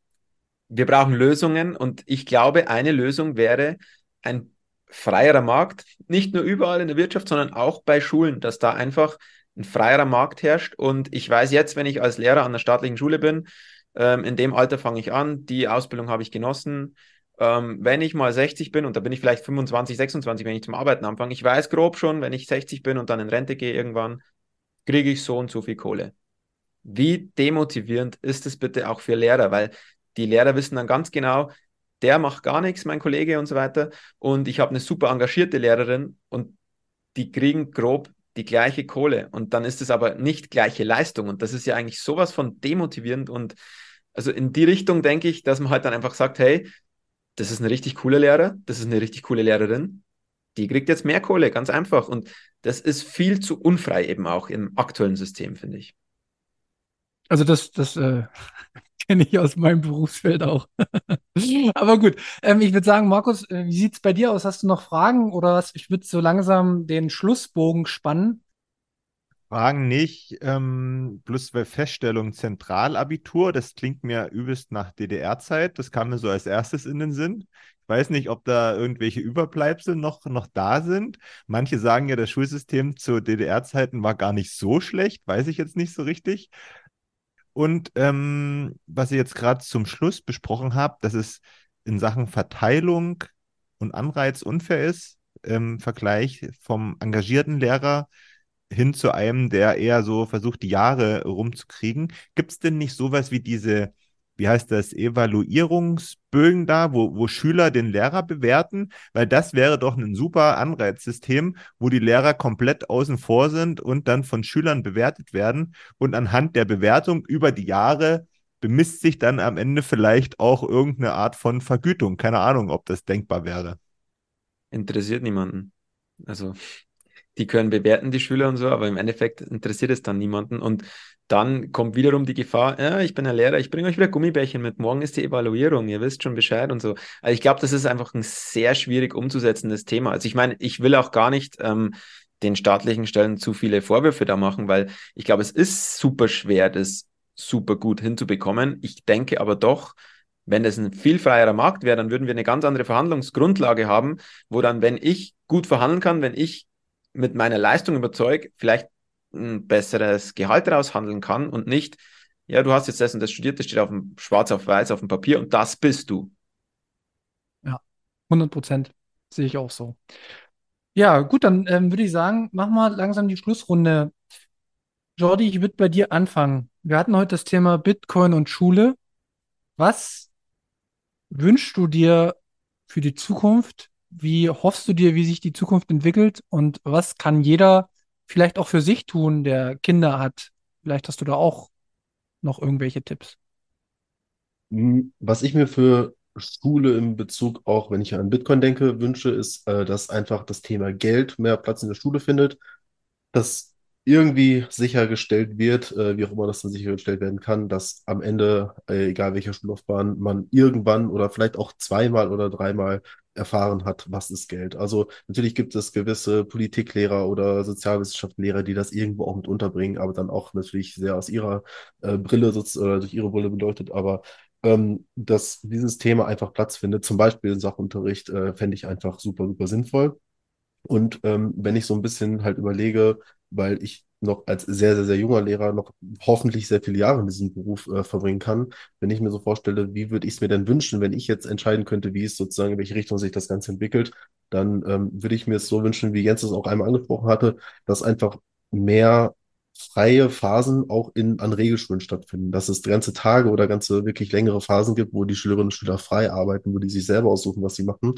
wir brauchen Lösungen und ich glaube, eine Lösung wäre ein freierer Markt, nicht nur überall in der Wirtschaft, sondern auch bei Schulen, dass da einfach ein freierer Markt herrscht. Und ich weiß jetzt, wenn ich als Lehrer an der staatlichen Schule bin, ähm, in dem Alter fange ich an, die Ausbildung habe ich genossen. Ähm, wenn ich mal 60 bin, und da bin ich vielleicht 25, 26, wenn ich zum Arbeiten anfange, ich weiß grob schon, wenn ich 60 bin und dann in Rente gehe irgendwann, kriege ich so und so viel Kohle. Wie demotivierend ist es bitte auch für Lehrer? Weil die Lehrer wissen dann ganz genau, der macht gar nichts, mein Kollege und so weiter. Und ich habe eine super engagierte Lehrerin und die kriegen grob die gleiche Kohle. Und dann ist es aber nicht gleiche Leistung. Und das ist ja eigentlich sowas von demotivierend. Und also in die Richtung denke ich, dass man halt dann einfach sagt, hey, das ist ein richtig cooler Lehrer, das ist eine richtig coole Lehrerin, die kriegt jetzt mehr Kohle, ganz einfach. Und das ist viel zu unfrei eben auch im aktuellen System, finde ich. Also das, das äh, kenne ich aus meinem Berufsfeld auch. Aber gut, ähm, ich würde sagen, Markus, äh, wie sieht es bei dir aus? Hast du noch Fragen oder was? Ich würde so langsam den Schlussbogen spannen. Fragen nicht, ähm, bloß bei Feststellung Zentralabitur, das klingt mir übelst nach DDR-Zeit, das kam mir so als erstes in den Sinn. Ich weiß nicht, ob da irgendwelche Überbleibsel noch, noch da sind. Manche sagen ja, das Schulsystem zu DDR-Zeiten war gar nicht so schlecht, weiß ich jetzt nicht so richtig. Und ähm, was ich jetzt gerade zum Schluss besprochen habe, dass es in Sachen Verteilung und Anreiz unfair ist, im Vergleich vom engagierten Lehrer hin zu einem, der eher so versucht, die Jahre rumzukriegen. Gibt es denn nicht sowas wie diese, wie heißt das, Evaluierungsbögen da, wo, wo Schüler den Lehrer bewerten? Weil das wäre doch ein super Anreizsystem, wo die Lehrer komplett außen vor sind und dann von Schülern bewertet werden und anhand der Bewertung über die Jahre bemisst sich dann am Ende vielleicht auch irgendeine Art von Vergütung. Keine Ahnung, ob das denkbar wäre. Interessiert niemanden. Also die können bewerten, die Schüler und so, aber im Endeffekt interessiert es dann niemanden. Und dann kommt wiederum die Gefahr, ja, ich bin ein Lehrer, ich bringe euch wieder Gummibärchen mit, morgen ist die Evaluierung, ihr wisst schon Bescheid und so. Also ich glaube, das ist einfach ein sehr schwierig umzusetzendes Thema. Also ich meine, ich will auch gar nicht ähm, den staatlichen Stellen zu viele Vorwürfe da machen, weil ich glaube, es ist super schwer, das super gut hinzubekommen. Ich denke aber doch, wenn das ein viel freierer Markt wäre, dann würden wir eine ganz andere Verhandlungsgrundlage haben, wo dann, wenn ich gut verhandeln kann, wenn ich mit meiner Leistung überzeugt, vielleicht ein besseres Gehalt raushandeln kann und nicht, ja, du hast jetzt das und das studiert, das steht auf dem schwarz auf weiß auf dem Papier und das bist du. Ja, 100 Prozent sehe ich auch so. Ja, gut, dann ähm, würde ich sagen, mach mal langsam die Schlussrunde. Jordi, ich würde bei dir anfangen. Wir hatten heute das Thema Bitcoin und Schule. Was wünschst du dir für die Zukunft wie hoffst du dir, wie sich die Zukunft entwickelt und was kann jeder vielleicht auch für sich tun, der Kinder hat? Vielleicht hast du da auch noch irgendwelche Tipps. Hm, was ich mir für Schule in Bezug auch, wenn ich an Bitcoin denke, wünsche, ist, äh, dass einfach das Thema Geld mehr Platz in der Schule findet, dass irgendwie sichergestellt wird, äh, wie auch immer das dann sichergestellt werden kann, dass am Ende, äh, egal welcher Schullaufbahn, man irgendwann oder vielleicht auch zweimal oder dreimal erfahren hat, was ist Geld. Also natürlich gibt es gewisse Politiklehrer oder Sozialwissenschaftslehrer, die das irgendwo auch mit unterbringen, aber dann auch natürlich sehr aus ihrer äh, Brille oder durch ihre Brille beleuchtet. Aber ähm, dass dieses Thema einfach Platz findet, zum Beispiel im Sachunterricht, äh, fände ich einfach super, super sinnvoll. Und ähm, wenn ich so ein bisschen halt überlege, weil ich noch als sehr, sehr, sehr junger Lehrer noch hoffentlich sehr viele Jahre in diesem Beruf äh, verbringen kann. Wenn ich mir so vorstelle, wie würde ich es mir denn wünschen, wenn ich jetzt entscheiden könnte, wie es sozusagen, in welche Richtung sich das Ganze entwickelt, dann ähm, würde ich mir es so wünschen, wie Jens es auch einmal angesprochen hatte, dass einfach mehr freie Phasen auch in, an Regelschulen stattfinden, dass es ganze Tage oder ganze wirklich längere Phasen gibt, wo die Schülerinnen und Schüler frei arbeiten, wo die sich selber aussuchen, was sie machen.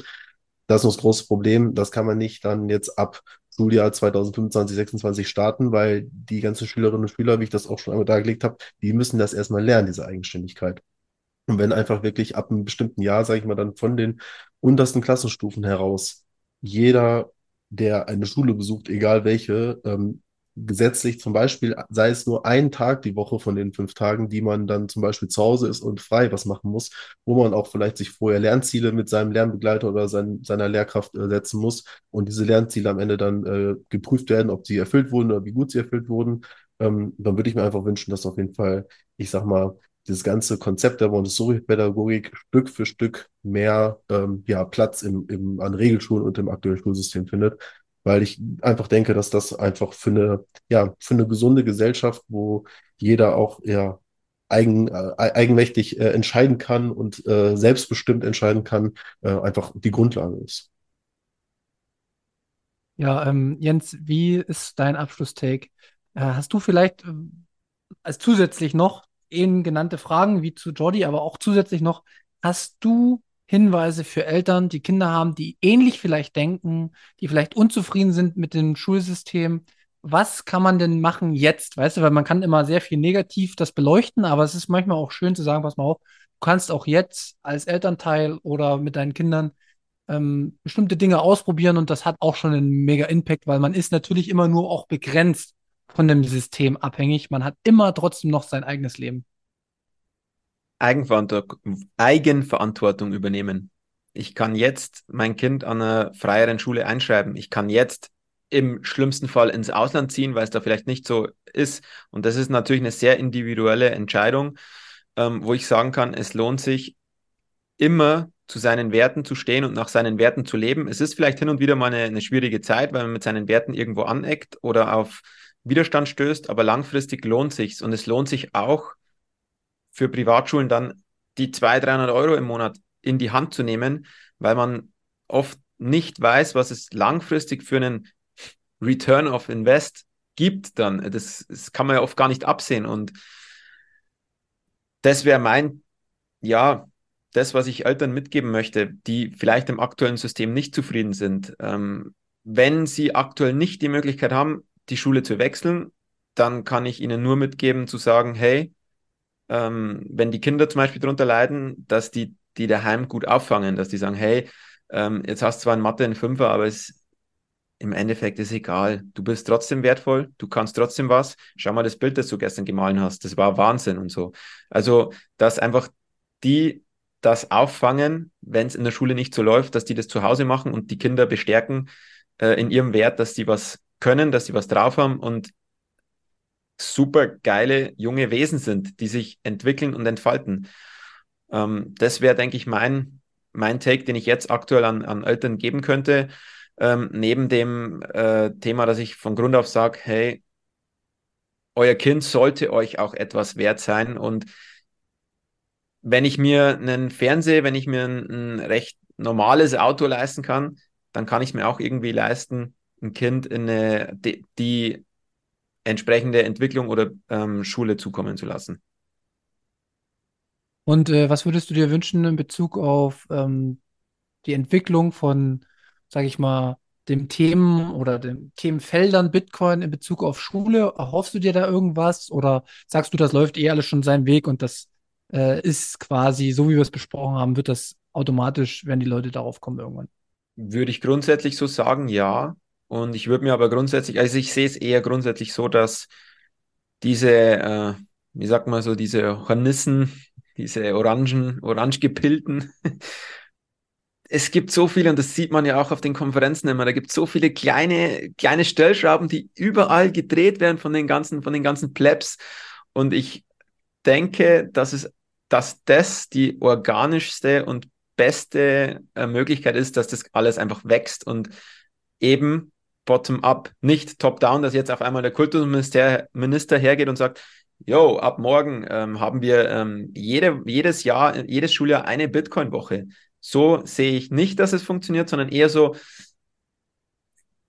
Das ist das große Problem. Das kann man nicht dann jetzt ab Schuljahr 2025, 26 starten, weil die ganzen Schülerinnen und Schüler, wie ich das auch schon einmal dargelegt habe, die müssen das erstmal lernen, diese Eigenständigkeit. Und wenn einfach wirklich ab einem bestimmten Jahr, sage ich mal, dann von den untersten Klassenstufen heraus jeder, der eine Schule besucht, egal welche, ähm, gesetzlich zum Beispiel, sei es nur ein Tag die Woche von den fünf Tagen, die man dann zum Beispiel zu Hause ist und frei was machen muss, wo man auch vielleicht sich vorher Lernziele mit seinem Lernbegleiter oder sein, seiner Lehrkraft äh, setzen muss und diese Lernziele am Ende dann äh, geprüft werden, ob sie erfüllt wurden oder wie gut sie erfüllt wurden, ähm, dann würde ich mir einfach wünschen, dass auf jeden Fall, ich sag mal, dieses ganze Konzept der Montessori-Pädagogik Stück für Stück mehr ähm, ja, Platz im, im, an Regelschulen und im aktuellen Schulsystem findet weil ich einfach denke, dass das einfach für eine, ja, für eine gesunde Gesellschaft, wo jeder auch ja eigen, äh, eigenmächtig äh, entscheiden kann und äh, selbstbestimmt entscheiden kann, äh, einfach die Grundlage ist. Ja, ähm, Jens, wie ist dein Abschlusstake? Äh, hast du vielleicht äh, als zusätzlich noch eben genannte Fragen wie zu Jordi, aber auch zusätzlich noch, hast du Hinweise für Eltern, die Kinder haben, die ähnlich vielleicht denken, die vielleicht unzufrieden sind mit dem Schulsystem. Was kann man denn machen jetzt? Weißt du, weil man kann immer sehr viel negativ das beleuchten, aber es ist manchmal auch schön zu sagen, pass mal auf, du kannst auch jetzt als Elternteil oder mit deinen Kindern ähm, bestimmte Dinge ausprobieren und das hat auch schon einen mega Impact, weil man ist natürlich immer nur auch begrenzt von dem System abhängig. Man hat immer trotzdem noch sein eigenes Leben. Eigenverantwortung, übernehmen. Ich kann jetzt mein Kind an einer freieren Schule einschreiben. Ich kann jetzt im schlimmsten Fall ins Ausland ziehen, weil es da vielleicht nicht so ist. Und das ist natürlich eine sehr individuelle Entscheidung, ähm, wo ich sagen kann, es lohnt sich immer zu seinen Werten zu stehen und nach seinen Werten zu leben. Es ist vielleicht hin und wieder mal eine, eine schwierige Zeit, weil man mit seinen Werten irgendwo aneckt oder auf Widerstand stößt, aber langfristig lohnt sich's und es lohnt sich auch für Privatschulen dann die 200, 300 Euro im Monat in die Hand zu nehmen, weil man oft nicht weiß, was es langfristig für einen Return of Invest gibt dann. Das, das kann man ja oft gar nicht absehen und das wäre mein, ja, das, was ich Eltern mitgeben möchte, die vielleicht im aktuellen System nicht zufrieden sind. Ähm, wenn sie aktuell nicht die Möglichkeit haben, die Schule zu wechseln, dann kann ich ihnen nur mitgeben, zu sagen, hey, ähm, wenn die Kinder zum Beispiel darunter leiden, dass die die daheim gut auffangen, dass die sagen, hey, ähm, jetzt hast du zwar in Mathe einen Fünfer, aber es im Endeffekt ist egal. Du bist trotzdem wertvoll, du kannst trotzdem was. Schau mal das Bild, das du gestern gemahlen hast. Das war Wahnsinn und so. Also, dass einfach die das auffangen, wenn es in der Schule nicht so läuft, dass die das zu Hause machen und die Kinder bestärken äh, in ihrem Wert, dass sie was können, dass sie was drauf haben und super geile junge Wesen sind, die sich entwickeln und entfalten. Ähm, das wäre, denke ich, mein, mein Take, den ich jetzt aktuell an, an Eltern geben könnte. Ähm, neben dem äh, Thema, dass ich von Grund auf sage, hey, euer Kind sollte euch auch etwas wert sein. Und wenn ich mir einen Fernseher, wenn ich mir ein, ein recht normales Auto leisten kann, dann kann ich mir auch irgendwie leisten, ein Kind in eine, die, die entsprechende Entwicklung oder ähm, Schule zukommen zu lassen. Und äh, was würdest du dir wünschen in Bezug auf ähm, die Entwicklung von, sage ich mal, dem Themen oder den Themenfeldern Bitcoin in Bezug auf Schule? Erhoffst du dir da irgendwas oder sagst du, das läuft eh alles schon seinen Weg und das äh, ist quasi, so wie wir es besprochen haben, wird das automatisch, wenn die Leute darauf kommen irgendwann? Würde ich grundsätzlich so sagen, ja. Und ich würde mir aber grundsätzlich, also ich sehe es eher grundsätzlich so, dass diese, äh, wie sagt man so, diese Hornissen, diese orangen, orange gepilten. Es gibt so viele, und das sieht man ja auch auf den Konferenzen immer, da gibt es so viele kleine, kleine Stellschrauben, die überall gedreht werden von den ganzen, von den ganzen Plebs. Und ich denke, dass es, dass das die organischste und beste äh, Möglichkeit ist, dass das alles einfach wächst und eben bottom-up, nicht top-down, dass jetzt auf einmal der Kultusminister Minister hergeht und sagt, Jo, ab morgen ähm, haben wir ähm, jede, jedes Jahr, jedes Schuljahr eine Bitcoin-Woche. So sehe ich nicht, dass es funktioniert, sondern eher so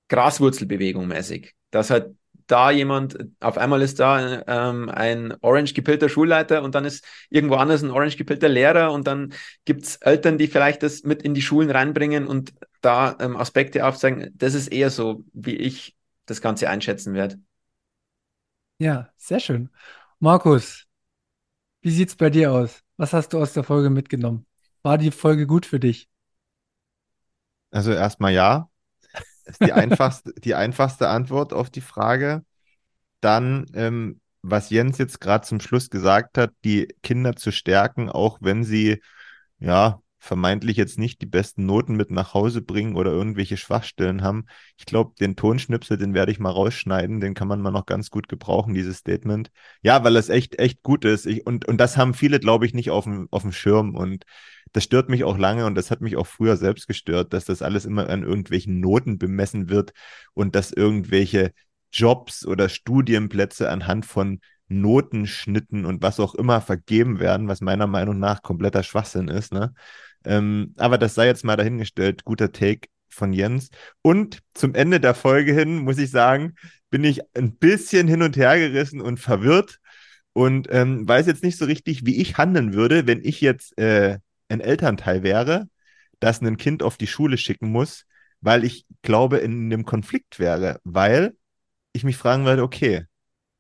Graswurzelbewegung mäßig. Dass halt da jemand, auf einmal ist da ähm, ein orange gepillter Schulleiter und dann ist irgendwo anders ein orange gepillter Lehrer und dann gibt es Eltern, die vielleicht das mit in die Schulen reinbringen und da ähm, Aspekte aufzeigen. Das ist eher so, wie ich das Ganze einschätzen werde. Ja, sehr schön. Markus, wie sieht's bei dir aus? Was hast du aus der Folge mitgenommen? War die Folge gut für dich? Also erstmal ja. Ist die einfachste, die einfachste Antwort auf die Frage. Dann, ähm, was Jens jetzt gerade zum Schluss gesagt hat, die Kinder zu stärken, auch wenn sie ja vermeintlich jetzt nicht die besten Noten mit nach Hause bringen oder irgendwelche Schwachstellen haben. Ich glaube, den Tonschnipsel, den werde ich mal rausschneiden, den kann man mal noch ganz gut gebrauchen, dieses Statement. Ja, weil es echt, echt gut ist. Ich, und, und das haben viele, glaube ich, nicht auf dem, auf dem Schirm. Und das stört mich auch lange und das hat mich auch früher selbst gestört, dass das alles immer an irgendwelchen Noten bemessen wird und dass irgendwelche Jobs oder Studienplätze anhand von Notenschnitten und was auch immer vergeben werden, was meiner Meinung nach kompletter Schwachsinn ist. Ne? Ähm, aber das sei jetzt mal dahingestellt. Guter Take von Jens. Und zum Ende der Folge hin, muss ich sagen, bin ich ein bisschen hin und her gerissen und verwirrt und ähm, weiß jetzt nicht so richtig, wie ich handeln würde, wenn ich jetzt äh, ein Elternteil wäre, das ein Kind auf die Schule schicken muss, weil ich glaube, in einem Konflikt wäre, weil ich mich fragen würde, okay,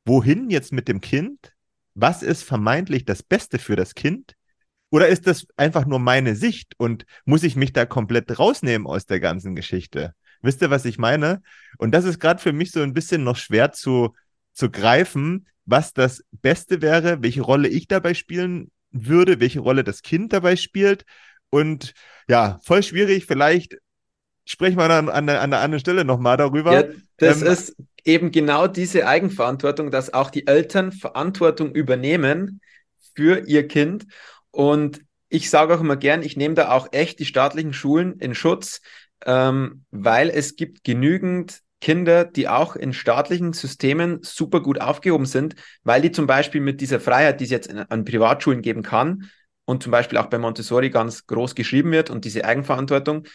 wohin jetzt mit dem Kind? Was ist vermeintlich das Beste für das Kind? Oder ist das einfach nur meine Sicht und muss ich mich da komplett rausnehmen aus der ganzen Geschichte? Wisst ihr, was ich meine? Und das ist gerade für mich so ein bisschen noch schwer zu, zu greifen, was das Beste wäre, welche Rolle ich dabei spielen würde, welche Rolle das Kind dabei spielt. Und ja, voll schwierig. Vielleicht sprechen wir dann an, an einer anderen Stelle nochmal darüber. Ja, das ähm, ist eben genau diese Eigenverantwortung, dass auch die Eltern Verantwortung übernehmen für ihr Kind. Und ich sage auch immer gern, ich nehme da auch echt die staatlichen Schulen in Schutz, ähm, weil es gibt genügend Kinder, die auch in staatlichen Systemen super gut aufgehoben sind, weil die zum Beispiel mit dieser Freiheit, die es jetzt an Privatschulen geben kann und zum Beispiel auch bei Montessori ganz groß geschrieben wird und diese Eigenverantwortung,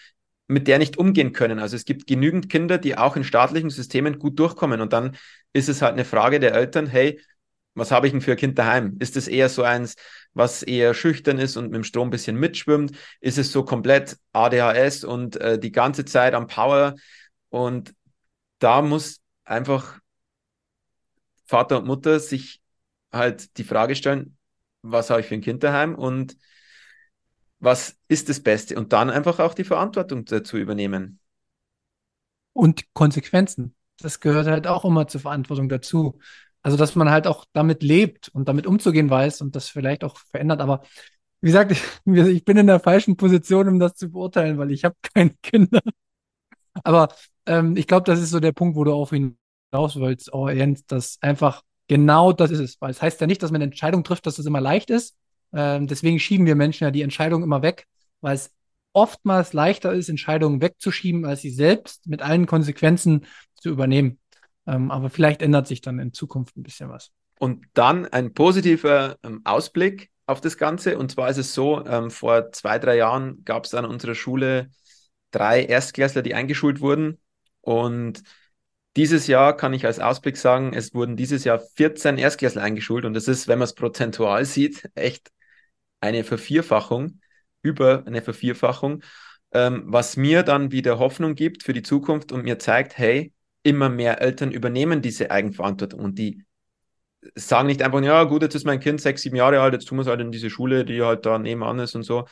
mit der nicht umgehen können. Also es gibt genügend Kinder, die auch in staatlichen Systemen gut durchkommen. Und dann ist es halt eine Frage der Eltern, hey, was habe ich denn für ein Kind daheim? Ist es eher so eins, was eher schüchtern ist und mit dem Strom ein bisschen mitschwimmt? Ist es so komplett ADHS und äh, die ganze Zeit am Power? Und da muss einfach Vater und Mutter sich halt die Frage stellen, was habe ich für ein Kind daheim und was ist das Beste? Und dann einfach auch die Verantwortung dazu übernehmen. Und Konsequenzen. Das gehört halt auch immer zur Verantwortung dazu. Also, dass man halt auch damit lebt und damit umzugehen weiß und das vielleicht auch verändert. Aber wie gesagt, ich, bin in der falschen Position, um das zu beurteilen, weil ich habe keine Kinder. Aber ähm, ich glaube, das ist so der Punkt, wo du auf hinaus willst, oh Jens, dass einfach genau das ist es. Weil es heißt ja nicht, dass man eine Entscheidung trifft, dass das immer leicht ist, ähm, deswegen schieben wir Menschen ja die Entscheidung immer weg, weil es oftmals leichter ist, Entscheidungen wegzuschieben, als sie selbst mit allen Konsequenzen zu übernehmen. Ähm, aber vielleicht ändert sich dann in Zukunft ein bisschen was. Und dann ein positiver ähm, Ausblick auf das Ganze. Und zwar ist es so, ähm, vor zwei, drei Jahren gab es an unserer Schule drei Erstklässler, die eingeschult wurden. Und dieses Jahr kann ich als Ausblick sagen, es wurden dieses Jahr 14 Erstklässler eingeschult. Und das ist, wenn man es prozentual sieht, echt eine Vervierfachung, über eine Vervierfachung, ähm, was mir dann wieder Hoffnung gibt für die Zukunft und mir zeigt, hey, immer mehr Eltern übernehmen diese Eigenverantwortung. Und die sagen nicht einfach, ja gut, jetzt ist mein Kind sechs, sieben Jahre alt, jetzt tun wir es halt in diese Schule, die halt da nebenan ist und so,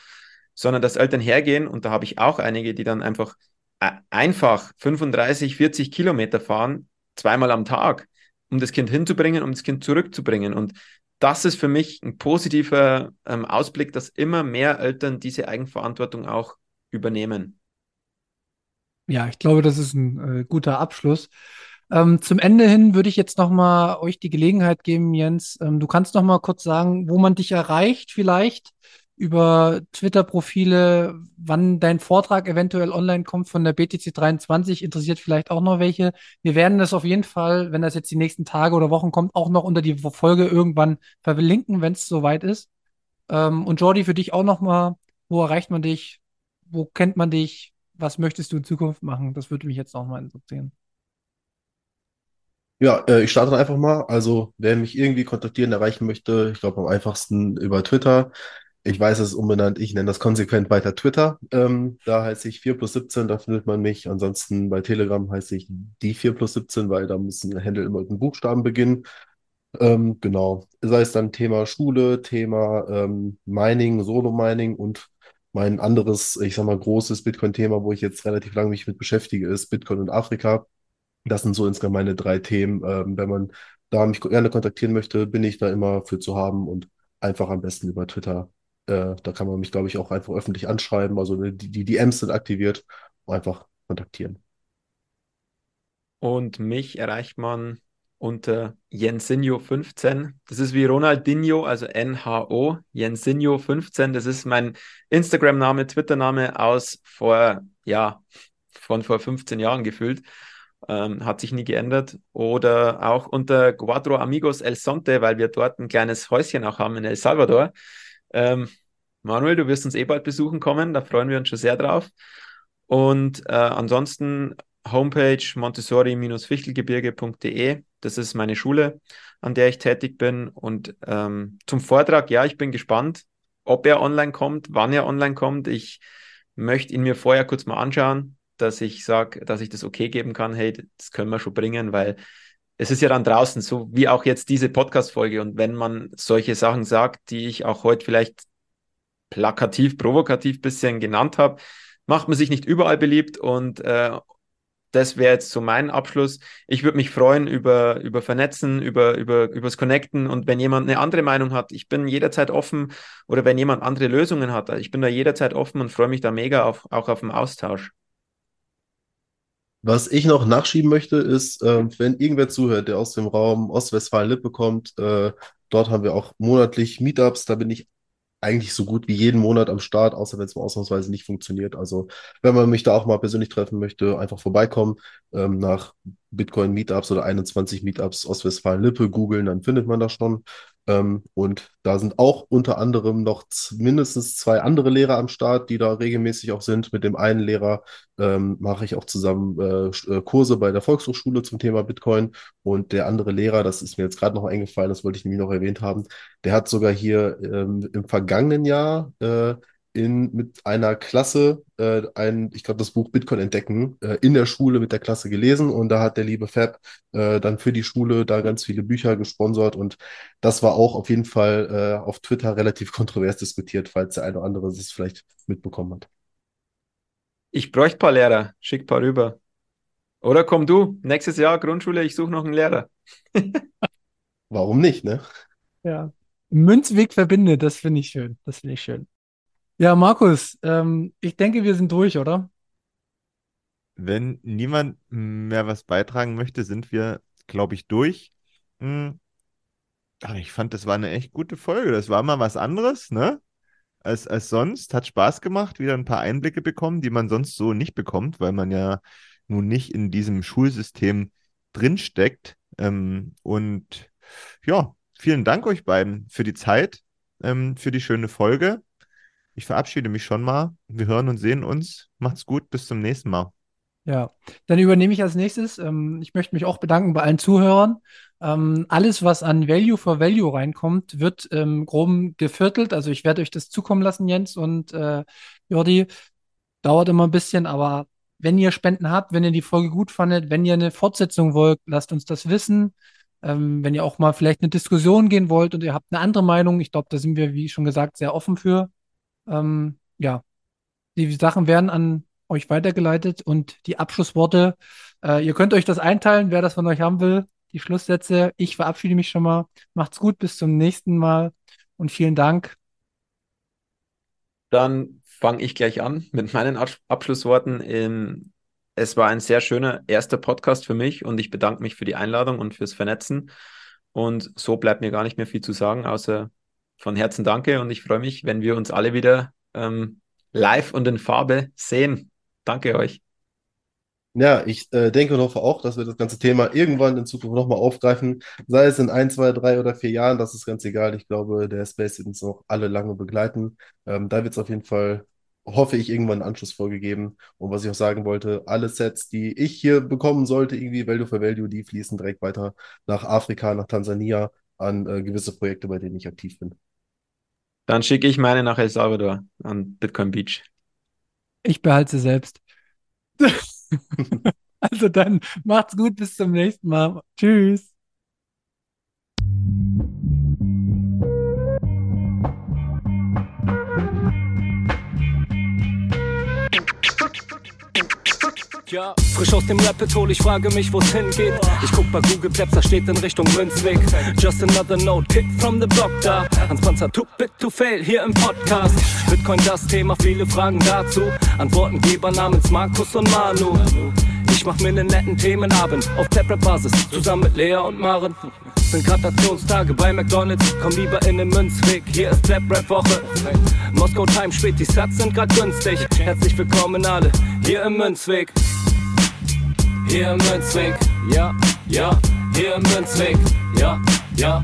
sondern dass Eltern hergehen und da habe ich auch einige, die dann einfach einfach 35, 40 Kilometer fahren, zweimal am Tag, um das Kind hinzubringen, um das Kind zurückzubringen. Und das ist für mich ein positiver ähm, Ausblick, dass immer mehr Eltern diese Eigenverantwortung auch übernehmen. Ja, ich glaube, das ist ein äh, guter Abschluss. Ähm, zum Ende hin würde ich jetzt noch mal euch die Gelegenheit geben, Jens. Ähm, du kannst noch mal kurz sagen, wo man dich erreicht, vielleicht über Twitter-Profile, wann dein Vortrag eventuell online kommt von der BTC 23, interessiert vielleicht auch noch welche. Wir werden das auf jeden Fall, wenn das jetzt die nächsten Tage oder Wochen kommt, auch noch unter die Folge irgendwann verlinken, wenn es soweit ist. Ähm, und Jordi, für dich auch noch mal, wo erreicht man dich? Wo kennt man dich? Was möchtest du in Zukunft machen? Das würde mich jetzt noch mal interessieren. Ja, äh, ich starte einfach mal. Also, wer mich irgendwie kontaktieren, erreichen möchte, ich glaube am einfachsten über Twitter. Ich weiß es umbenannt, ich nenne das konsequent weiter Twitter. Ähm, da heiße ich 4 plus 17, da findet man mich. Ansonsten bei Telegram heiße ich die 4 plus 17, weil da müssen Handle immer mit einem Buchstaben beginnen. Ähm, genau. Sei es dann Thema Schule, Thema ähm, Mining, Solo-Mining und mein anderes, ich sag mal, großes Bitcoin-Thema, wo ich jetzt relativ lange mich mit beschäftige, ist Bitcoin und Afrika. Das sind so insgesamt meine drei Themen. Ähm, wenn man da mich gerne kontaktieren möchte, bin ich da immer für zu haben und einfach am besten über Twitter äh, da kann man mich, glaube ich, auch einfach öffentlich anschreiben. Also die, die DMs sind aktiviert. Einfach kontaktieren. Und mich erreicht man unter Jensinho15. Das ist wie Ronaldinho, also NHO, Jensinho15. Das ist mein Instagram-Name, Twitter-Name aus vor, ja, von vor 15 Jahren gefühlt. Ähm, hat sich nie geändert. Oder auch unter Cuatro Amigos El Sonte, weil wir dort ein kleines Häuschen auch haben in El Salvador. Ähm, Manuel, du wirst uns eh bald besuchen kommen, da freuen wir uns schon sehr drauf. Und äh, ansonsten Homepage montessori-fichtelgebirge.de, das ist meine Schule, an der ich tätig bin. Und ähm, zum Vortrag, ja, ich bin gespannt, ob er online kommt, wann er online kommt. Ich möchte ihn mir vorher kurz mal anschauen, dass ich sage, dass ich das okay geben kann, hey, das können wir schon bringen, weil es ist ja dann draußen, so wie auch jetzt diese Podcast-Folge. Und wenn man solche Sachen sagt, die ich auch heute vielleicht plakativ, provokativ bisschen genannt habe, macht man sich nicht überall beliebt. Und äh, das wäre jetzt so mein Abschluss. Ich würde mich freuen über, über Vernetzen, über, über, übers Connecten. Und wenn jemand eine andere Meinung hat, ich bin jederzeit offen oder wenn jemand andere Lösungen hat, ich bin da jederzeit offen und freue mich da mega auf, auch auf den Austausch. Was ich noch nachschieben möchte, ist, äh, wenn irgendwer zuhört, der aus dem Raum Ostwestfalen-Lippe kommt, äh, dort haben wir auch monatlich Meetups, da bin ich eigentlich so gut wie jeden Monat am Start, außer wenn es mal ausnahmsweise nicht funktioniert. Also wenn man mich da auch mal persönlich treffen möchte, einfach vorbeikommen ähm, nach Bitcoin Meetups oder 21 Meetups Ostwestfalen-Lippe googeln, dann findet man das schon. Ähm, und da sind auch unter anderem noch mindestens zwei andere Lehrer am Start, die da regelmäßig auch sind. Mit dem einen Lehrer ähm, mache ich auch zusammen äh, äh, Kurse bei der Volkshochschule zum Thema Bitcoin. Und der andere Lehrer, das ist mir jetzt gerade noch eingefallen, das wollte ich nämlich noch erwähnt haben, der hat sogar hier ähm, im vergangenen Jahr äh, in, mit einer Klasse äh, ein, ich glaube, das Buch Bitcoin entdecken, äh, in der Schule mit der Klasse gelesen und da hat der liebe Fab äh, dann für die Schule da ganz viele Bücher gesponsert und das war auch auf jeden Fall äh, auf Twitter relativ kontrovers diskutiert, falls der eine oder andere es vielleicht mitbekommen hat. Ich bräuchte ein paar Lehrer, schick ein paar rüber. Oder komm du, nächstes Jahr Grundschule, ich suche noch einen Lehrer. Warum nicht, ne? Ja. Münzweg verbindet, das finde ich schön. Das finde ich schön. Ja, Markus, ähm, ich denke, wir sind durch, oder? Wenn niemand mehr was beitragen möchte, sind wir, glaube ich, durch. Hm. Aber ich fand, das war eine echt gute Folge. Das war mal was anderes, ne? Als, als sonst. Hat Spaß gemacht, wieder ein paar Einblicke bekommen, die man sonst so nicht bekommt, weil man ja nun nicht in diesem Schulsystem drinsteckt. Ähm, und ja, vielen Dank euch beiden für die Zeit, ähm, für die schöne Folge. Ich verabschiede mich schon mal. Wir hören und sehen uns. Macht's gut, bis zum nächsten Mal. Ja, dann übernehme ich als nächstes. Ähm, ich möchte mich auch bedanken bei allen Zuhörern. Ähm, alles, was an Value for Value reinkommt, wird ähm, grob geviertelt. Also ich werde euch das zukommen lassen, Jens und äh, Jordi. Dauert immer ein bisschen, aber wenn ihr Spenden habt, wenn ihr die Folge gut fandet, wenn ihr eine Fortsetzung wollt, lasst uns das wissen. Ähm, wenn ihr auch mal vielleicht eine Diskussion gehen wollt und ihr habt eine andere Meinung, ich glaube, da sind wir, wie schon gesagt, sehr offen für. Ähm, ja, die Sachen werden an euch weitergeleitet und die Abschlussworte, äh, ihr könnt euch das einteilen, wer das von euch haben will. Die Schlusssätze. Ich verabschiede mich schon mal. Macht's gut, bis zum nächsten Mal und vielen Dank. Dann fange ich gleich an mit meinen Abschlussworten. Ähm, es war ein sehr schöner erster Podcast für mich und ich bedanke mich für die Einladung und fürs Vernetzen. Und so bleibt mir gar nicht mehr viel zu sagen, außer von Herzen danke und ich freue mich, wenn wir uns alle wieder ähm, live und in Farbe sehen. Danke euch. Ja, ich äh, denke und hoffe auch, dass wir das ganze Thema irgendwann in Zukunft nochmal aufgreifen. Sei es in ein, zwei, drei oder vier Jahren, das ist ganz egal. Ich glaube, der Space wird uns noch alle lange begleiten. Ähm, da wird es auf jeden Fall, hoffe ich, irgendwann eine Anschlussfolge geben. Und was ich auch sagen wollte, alle Sets, die ich hier bekommen sollte, irgendwie Value for Value, die fließen direkt weiter nach Afrika, nach Tansania an äh, gewisse Projekte, bei denen ich aktiv bin. Dann schicke ich meine nach El Salvador an Bitcoin Beach. Ich behalte sie selbst. also dann macht's gut, bis zum nächsten Mal. Tschüss. Ja, frisch aus dem Rapid Hole, ich frage mich, wo's hingeht. Ich guck bei Google Maps, da steht in Richtung Münzweg. Just another note, kick from the block da. Hans Panzer, too big to fail, hier im Podcast. Bitcoin das Thema, viele Fragen dazu. Antwortengeber namens Markus und Manu. Ich mach mir nen netten Themenabend auf Taprap-Basis, zusammen mit Lea und Maren. Sind Gratationstage bei McDonalds, komm lieber in den Münzweg, hier ist Clap-Rap-Woche. Moskau Time spät, die Sats sind grad günstig. Herzlich willkommen alle, hier im Münzweg. Hier im Münzweg, ja, ja, hier im Münzweg, ja, ja,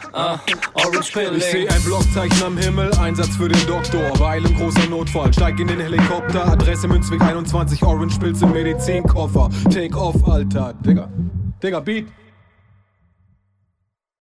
Ah, Orange Pilling. Ich seh ein Blockzeichen am Himmel, Einsatz für den Doktor. Weil im großer Notfall, steig in den Helikopter. Adresse Münzweg 21, Orange Pilz im Medizinkoffer. Take off, Alter. Digga, Digga, Beat.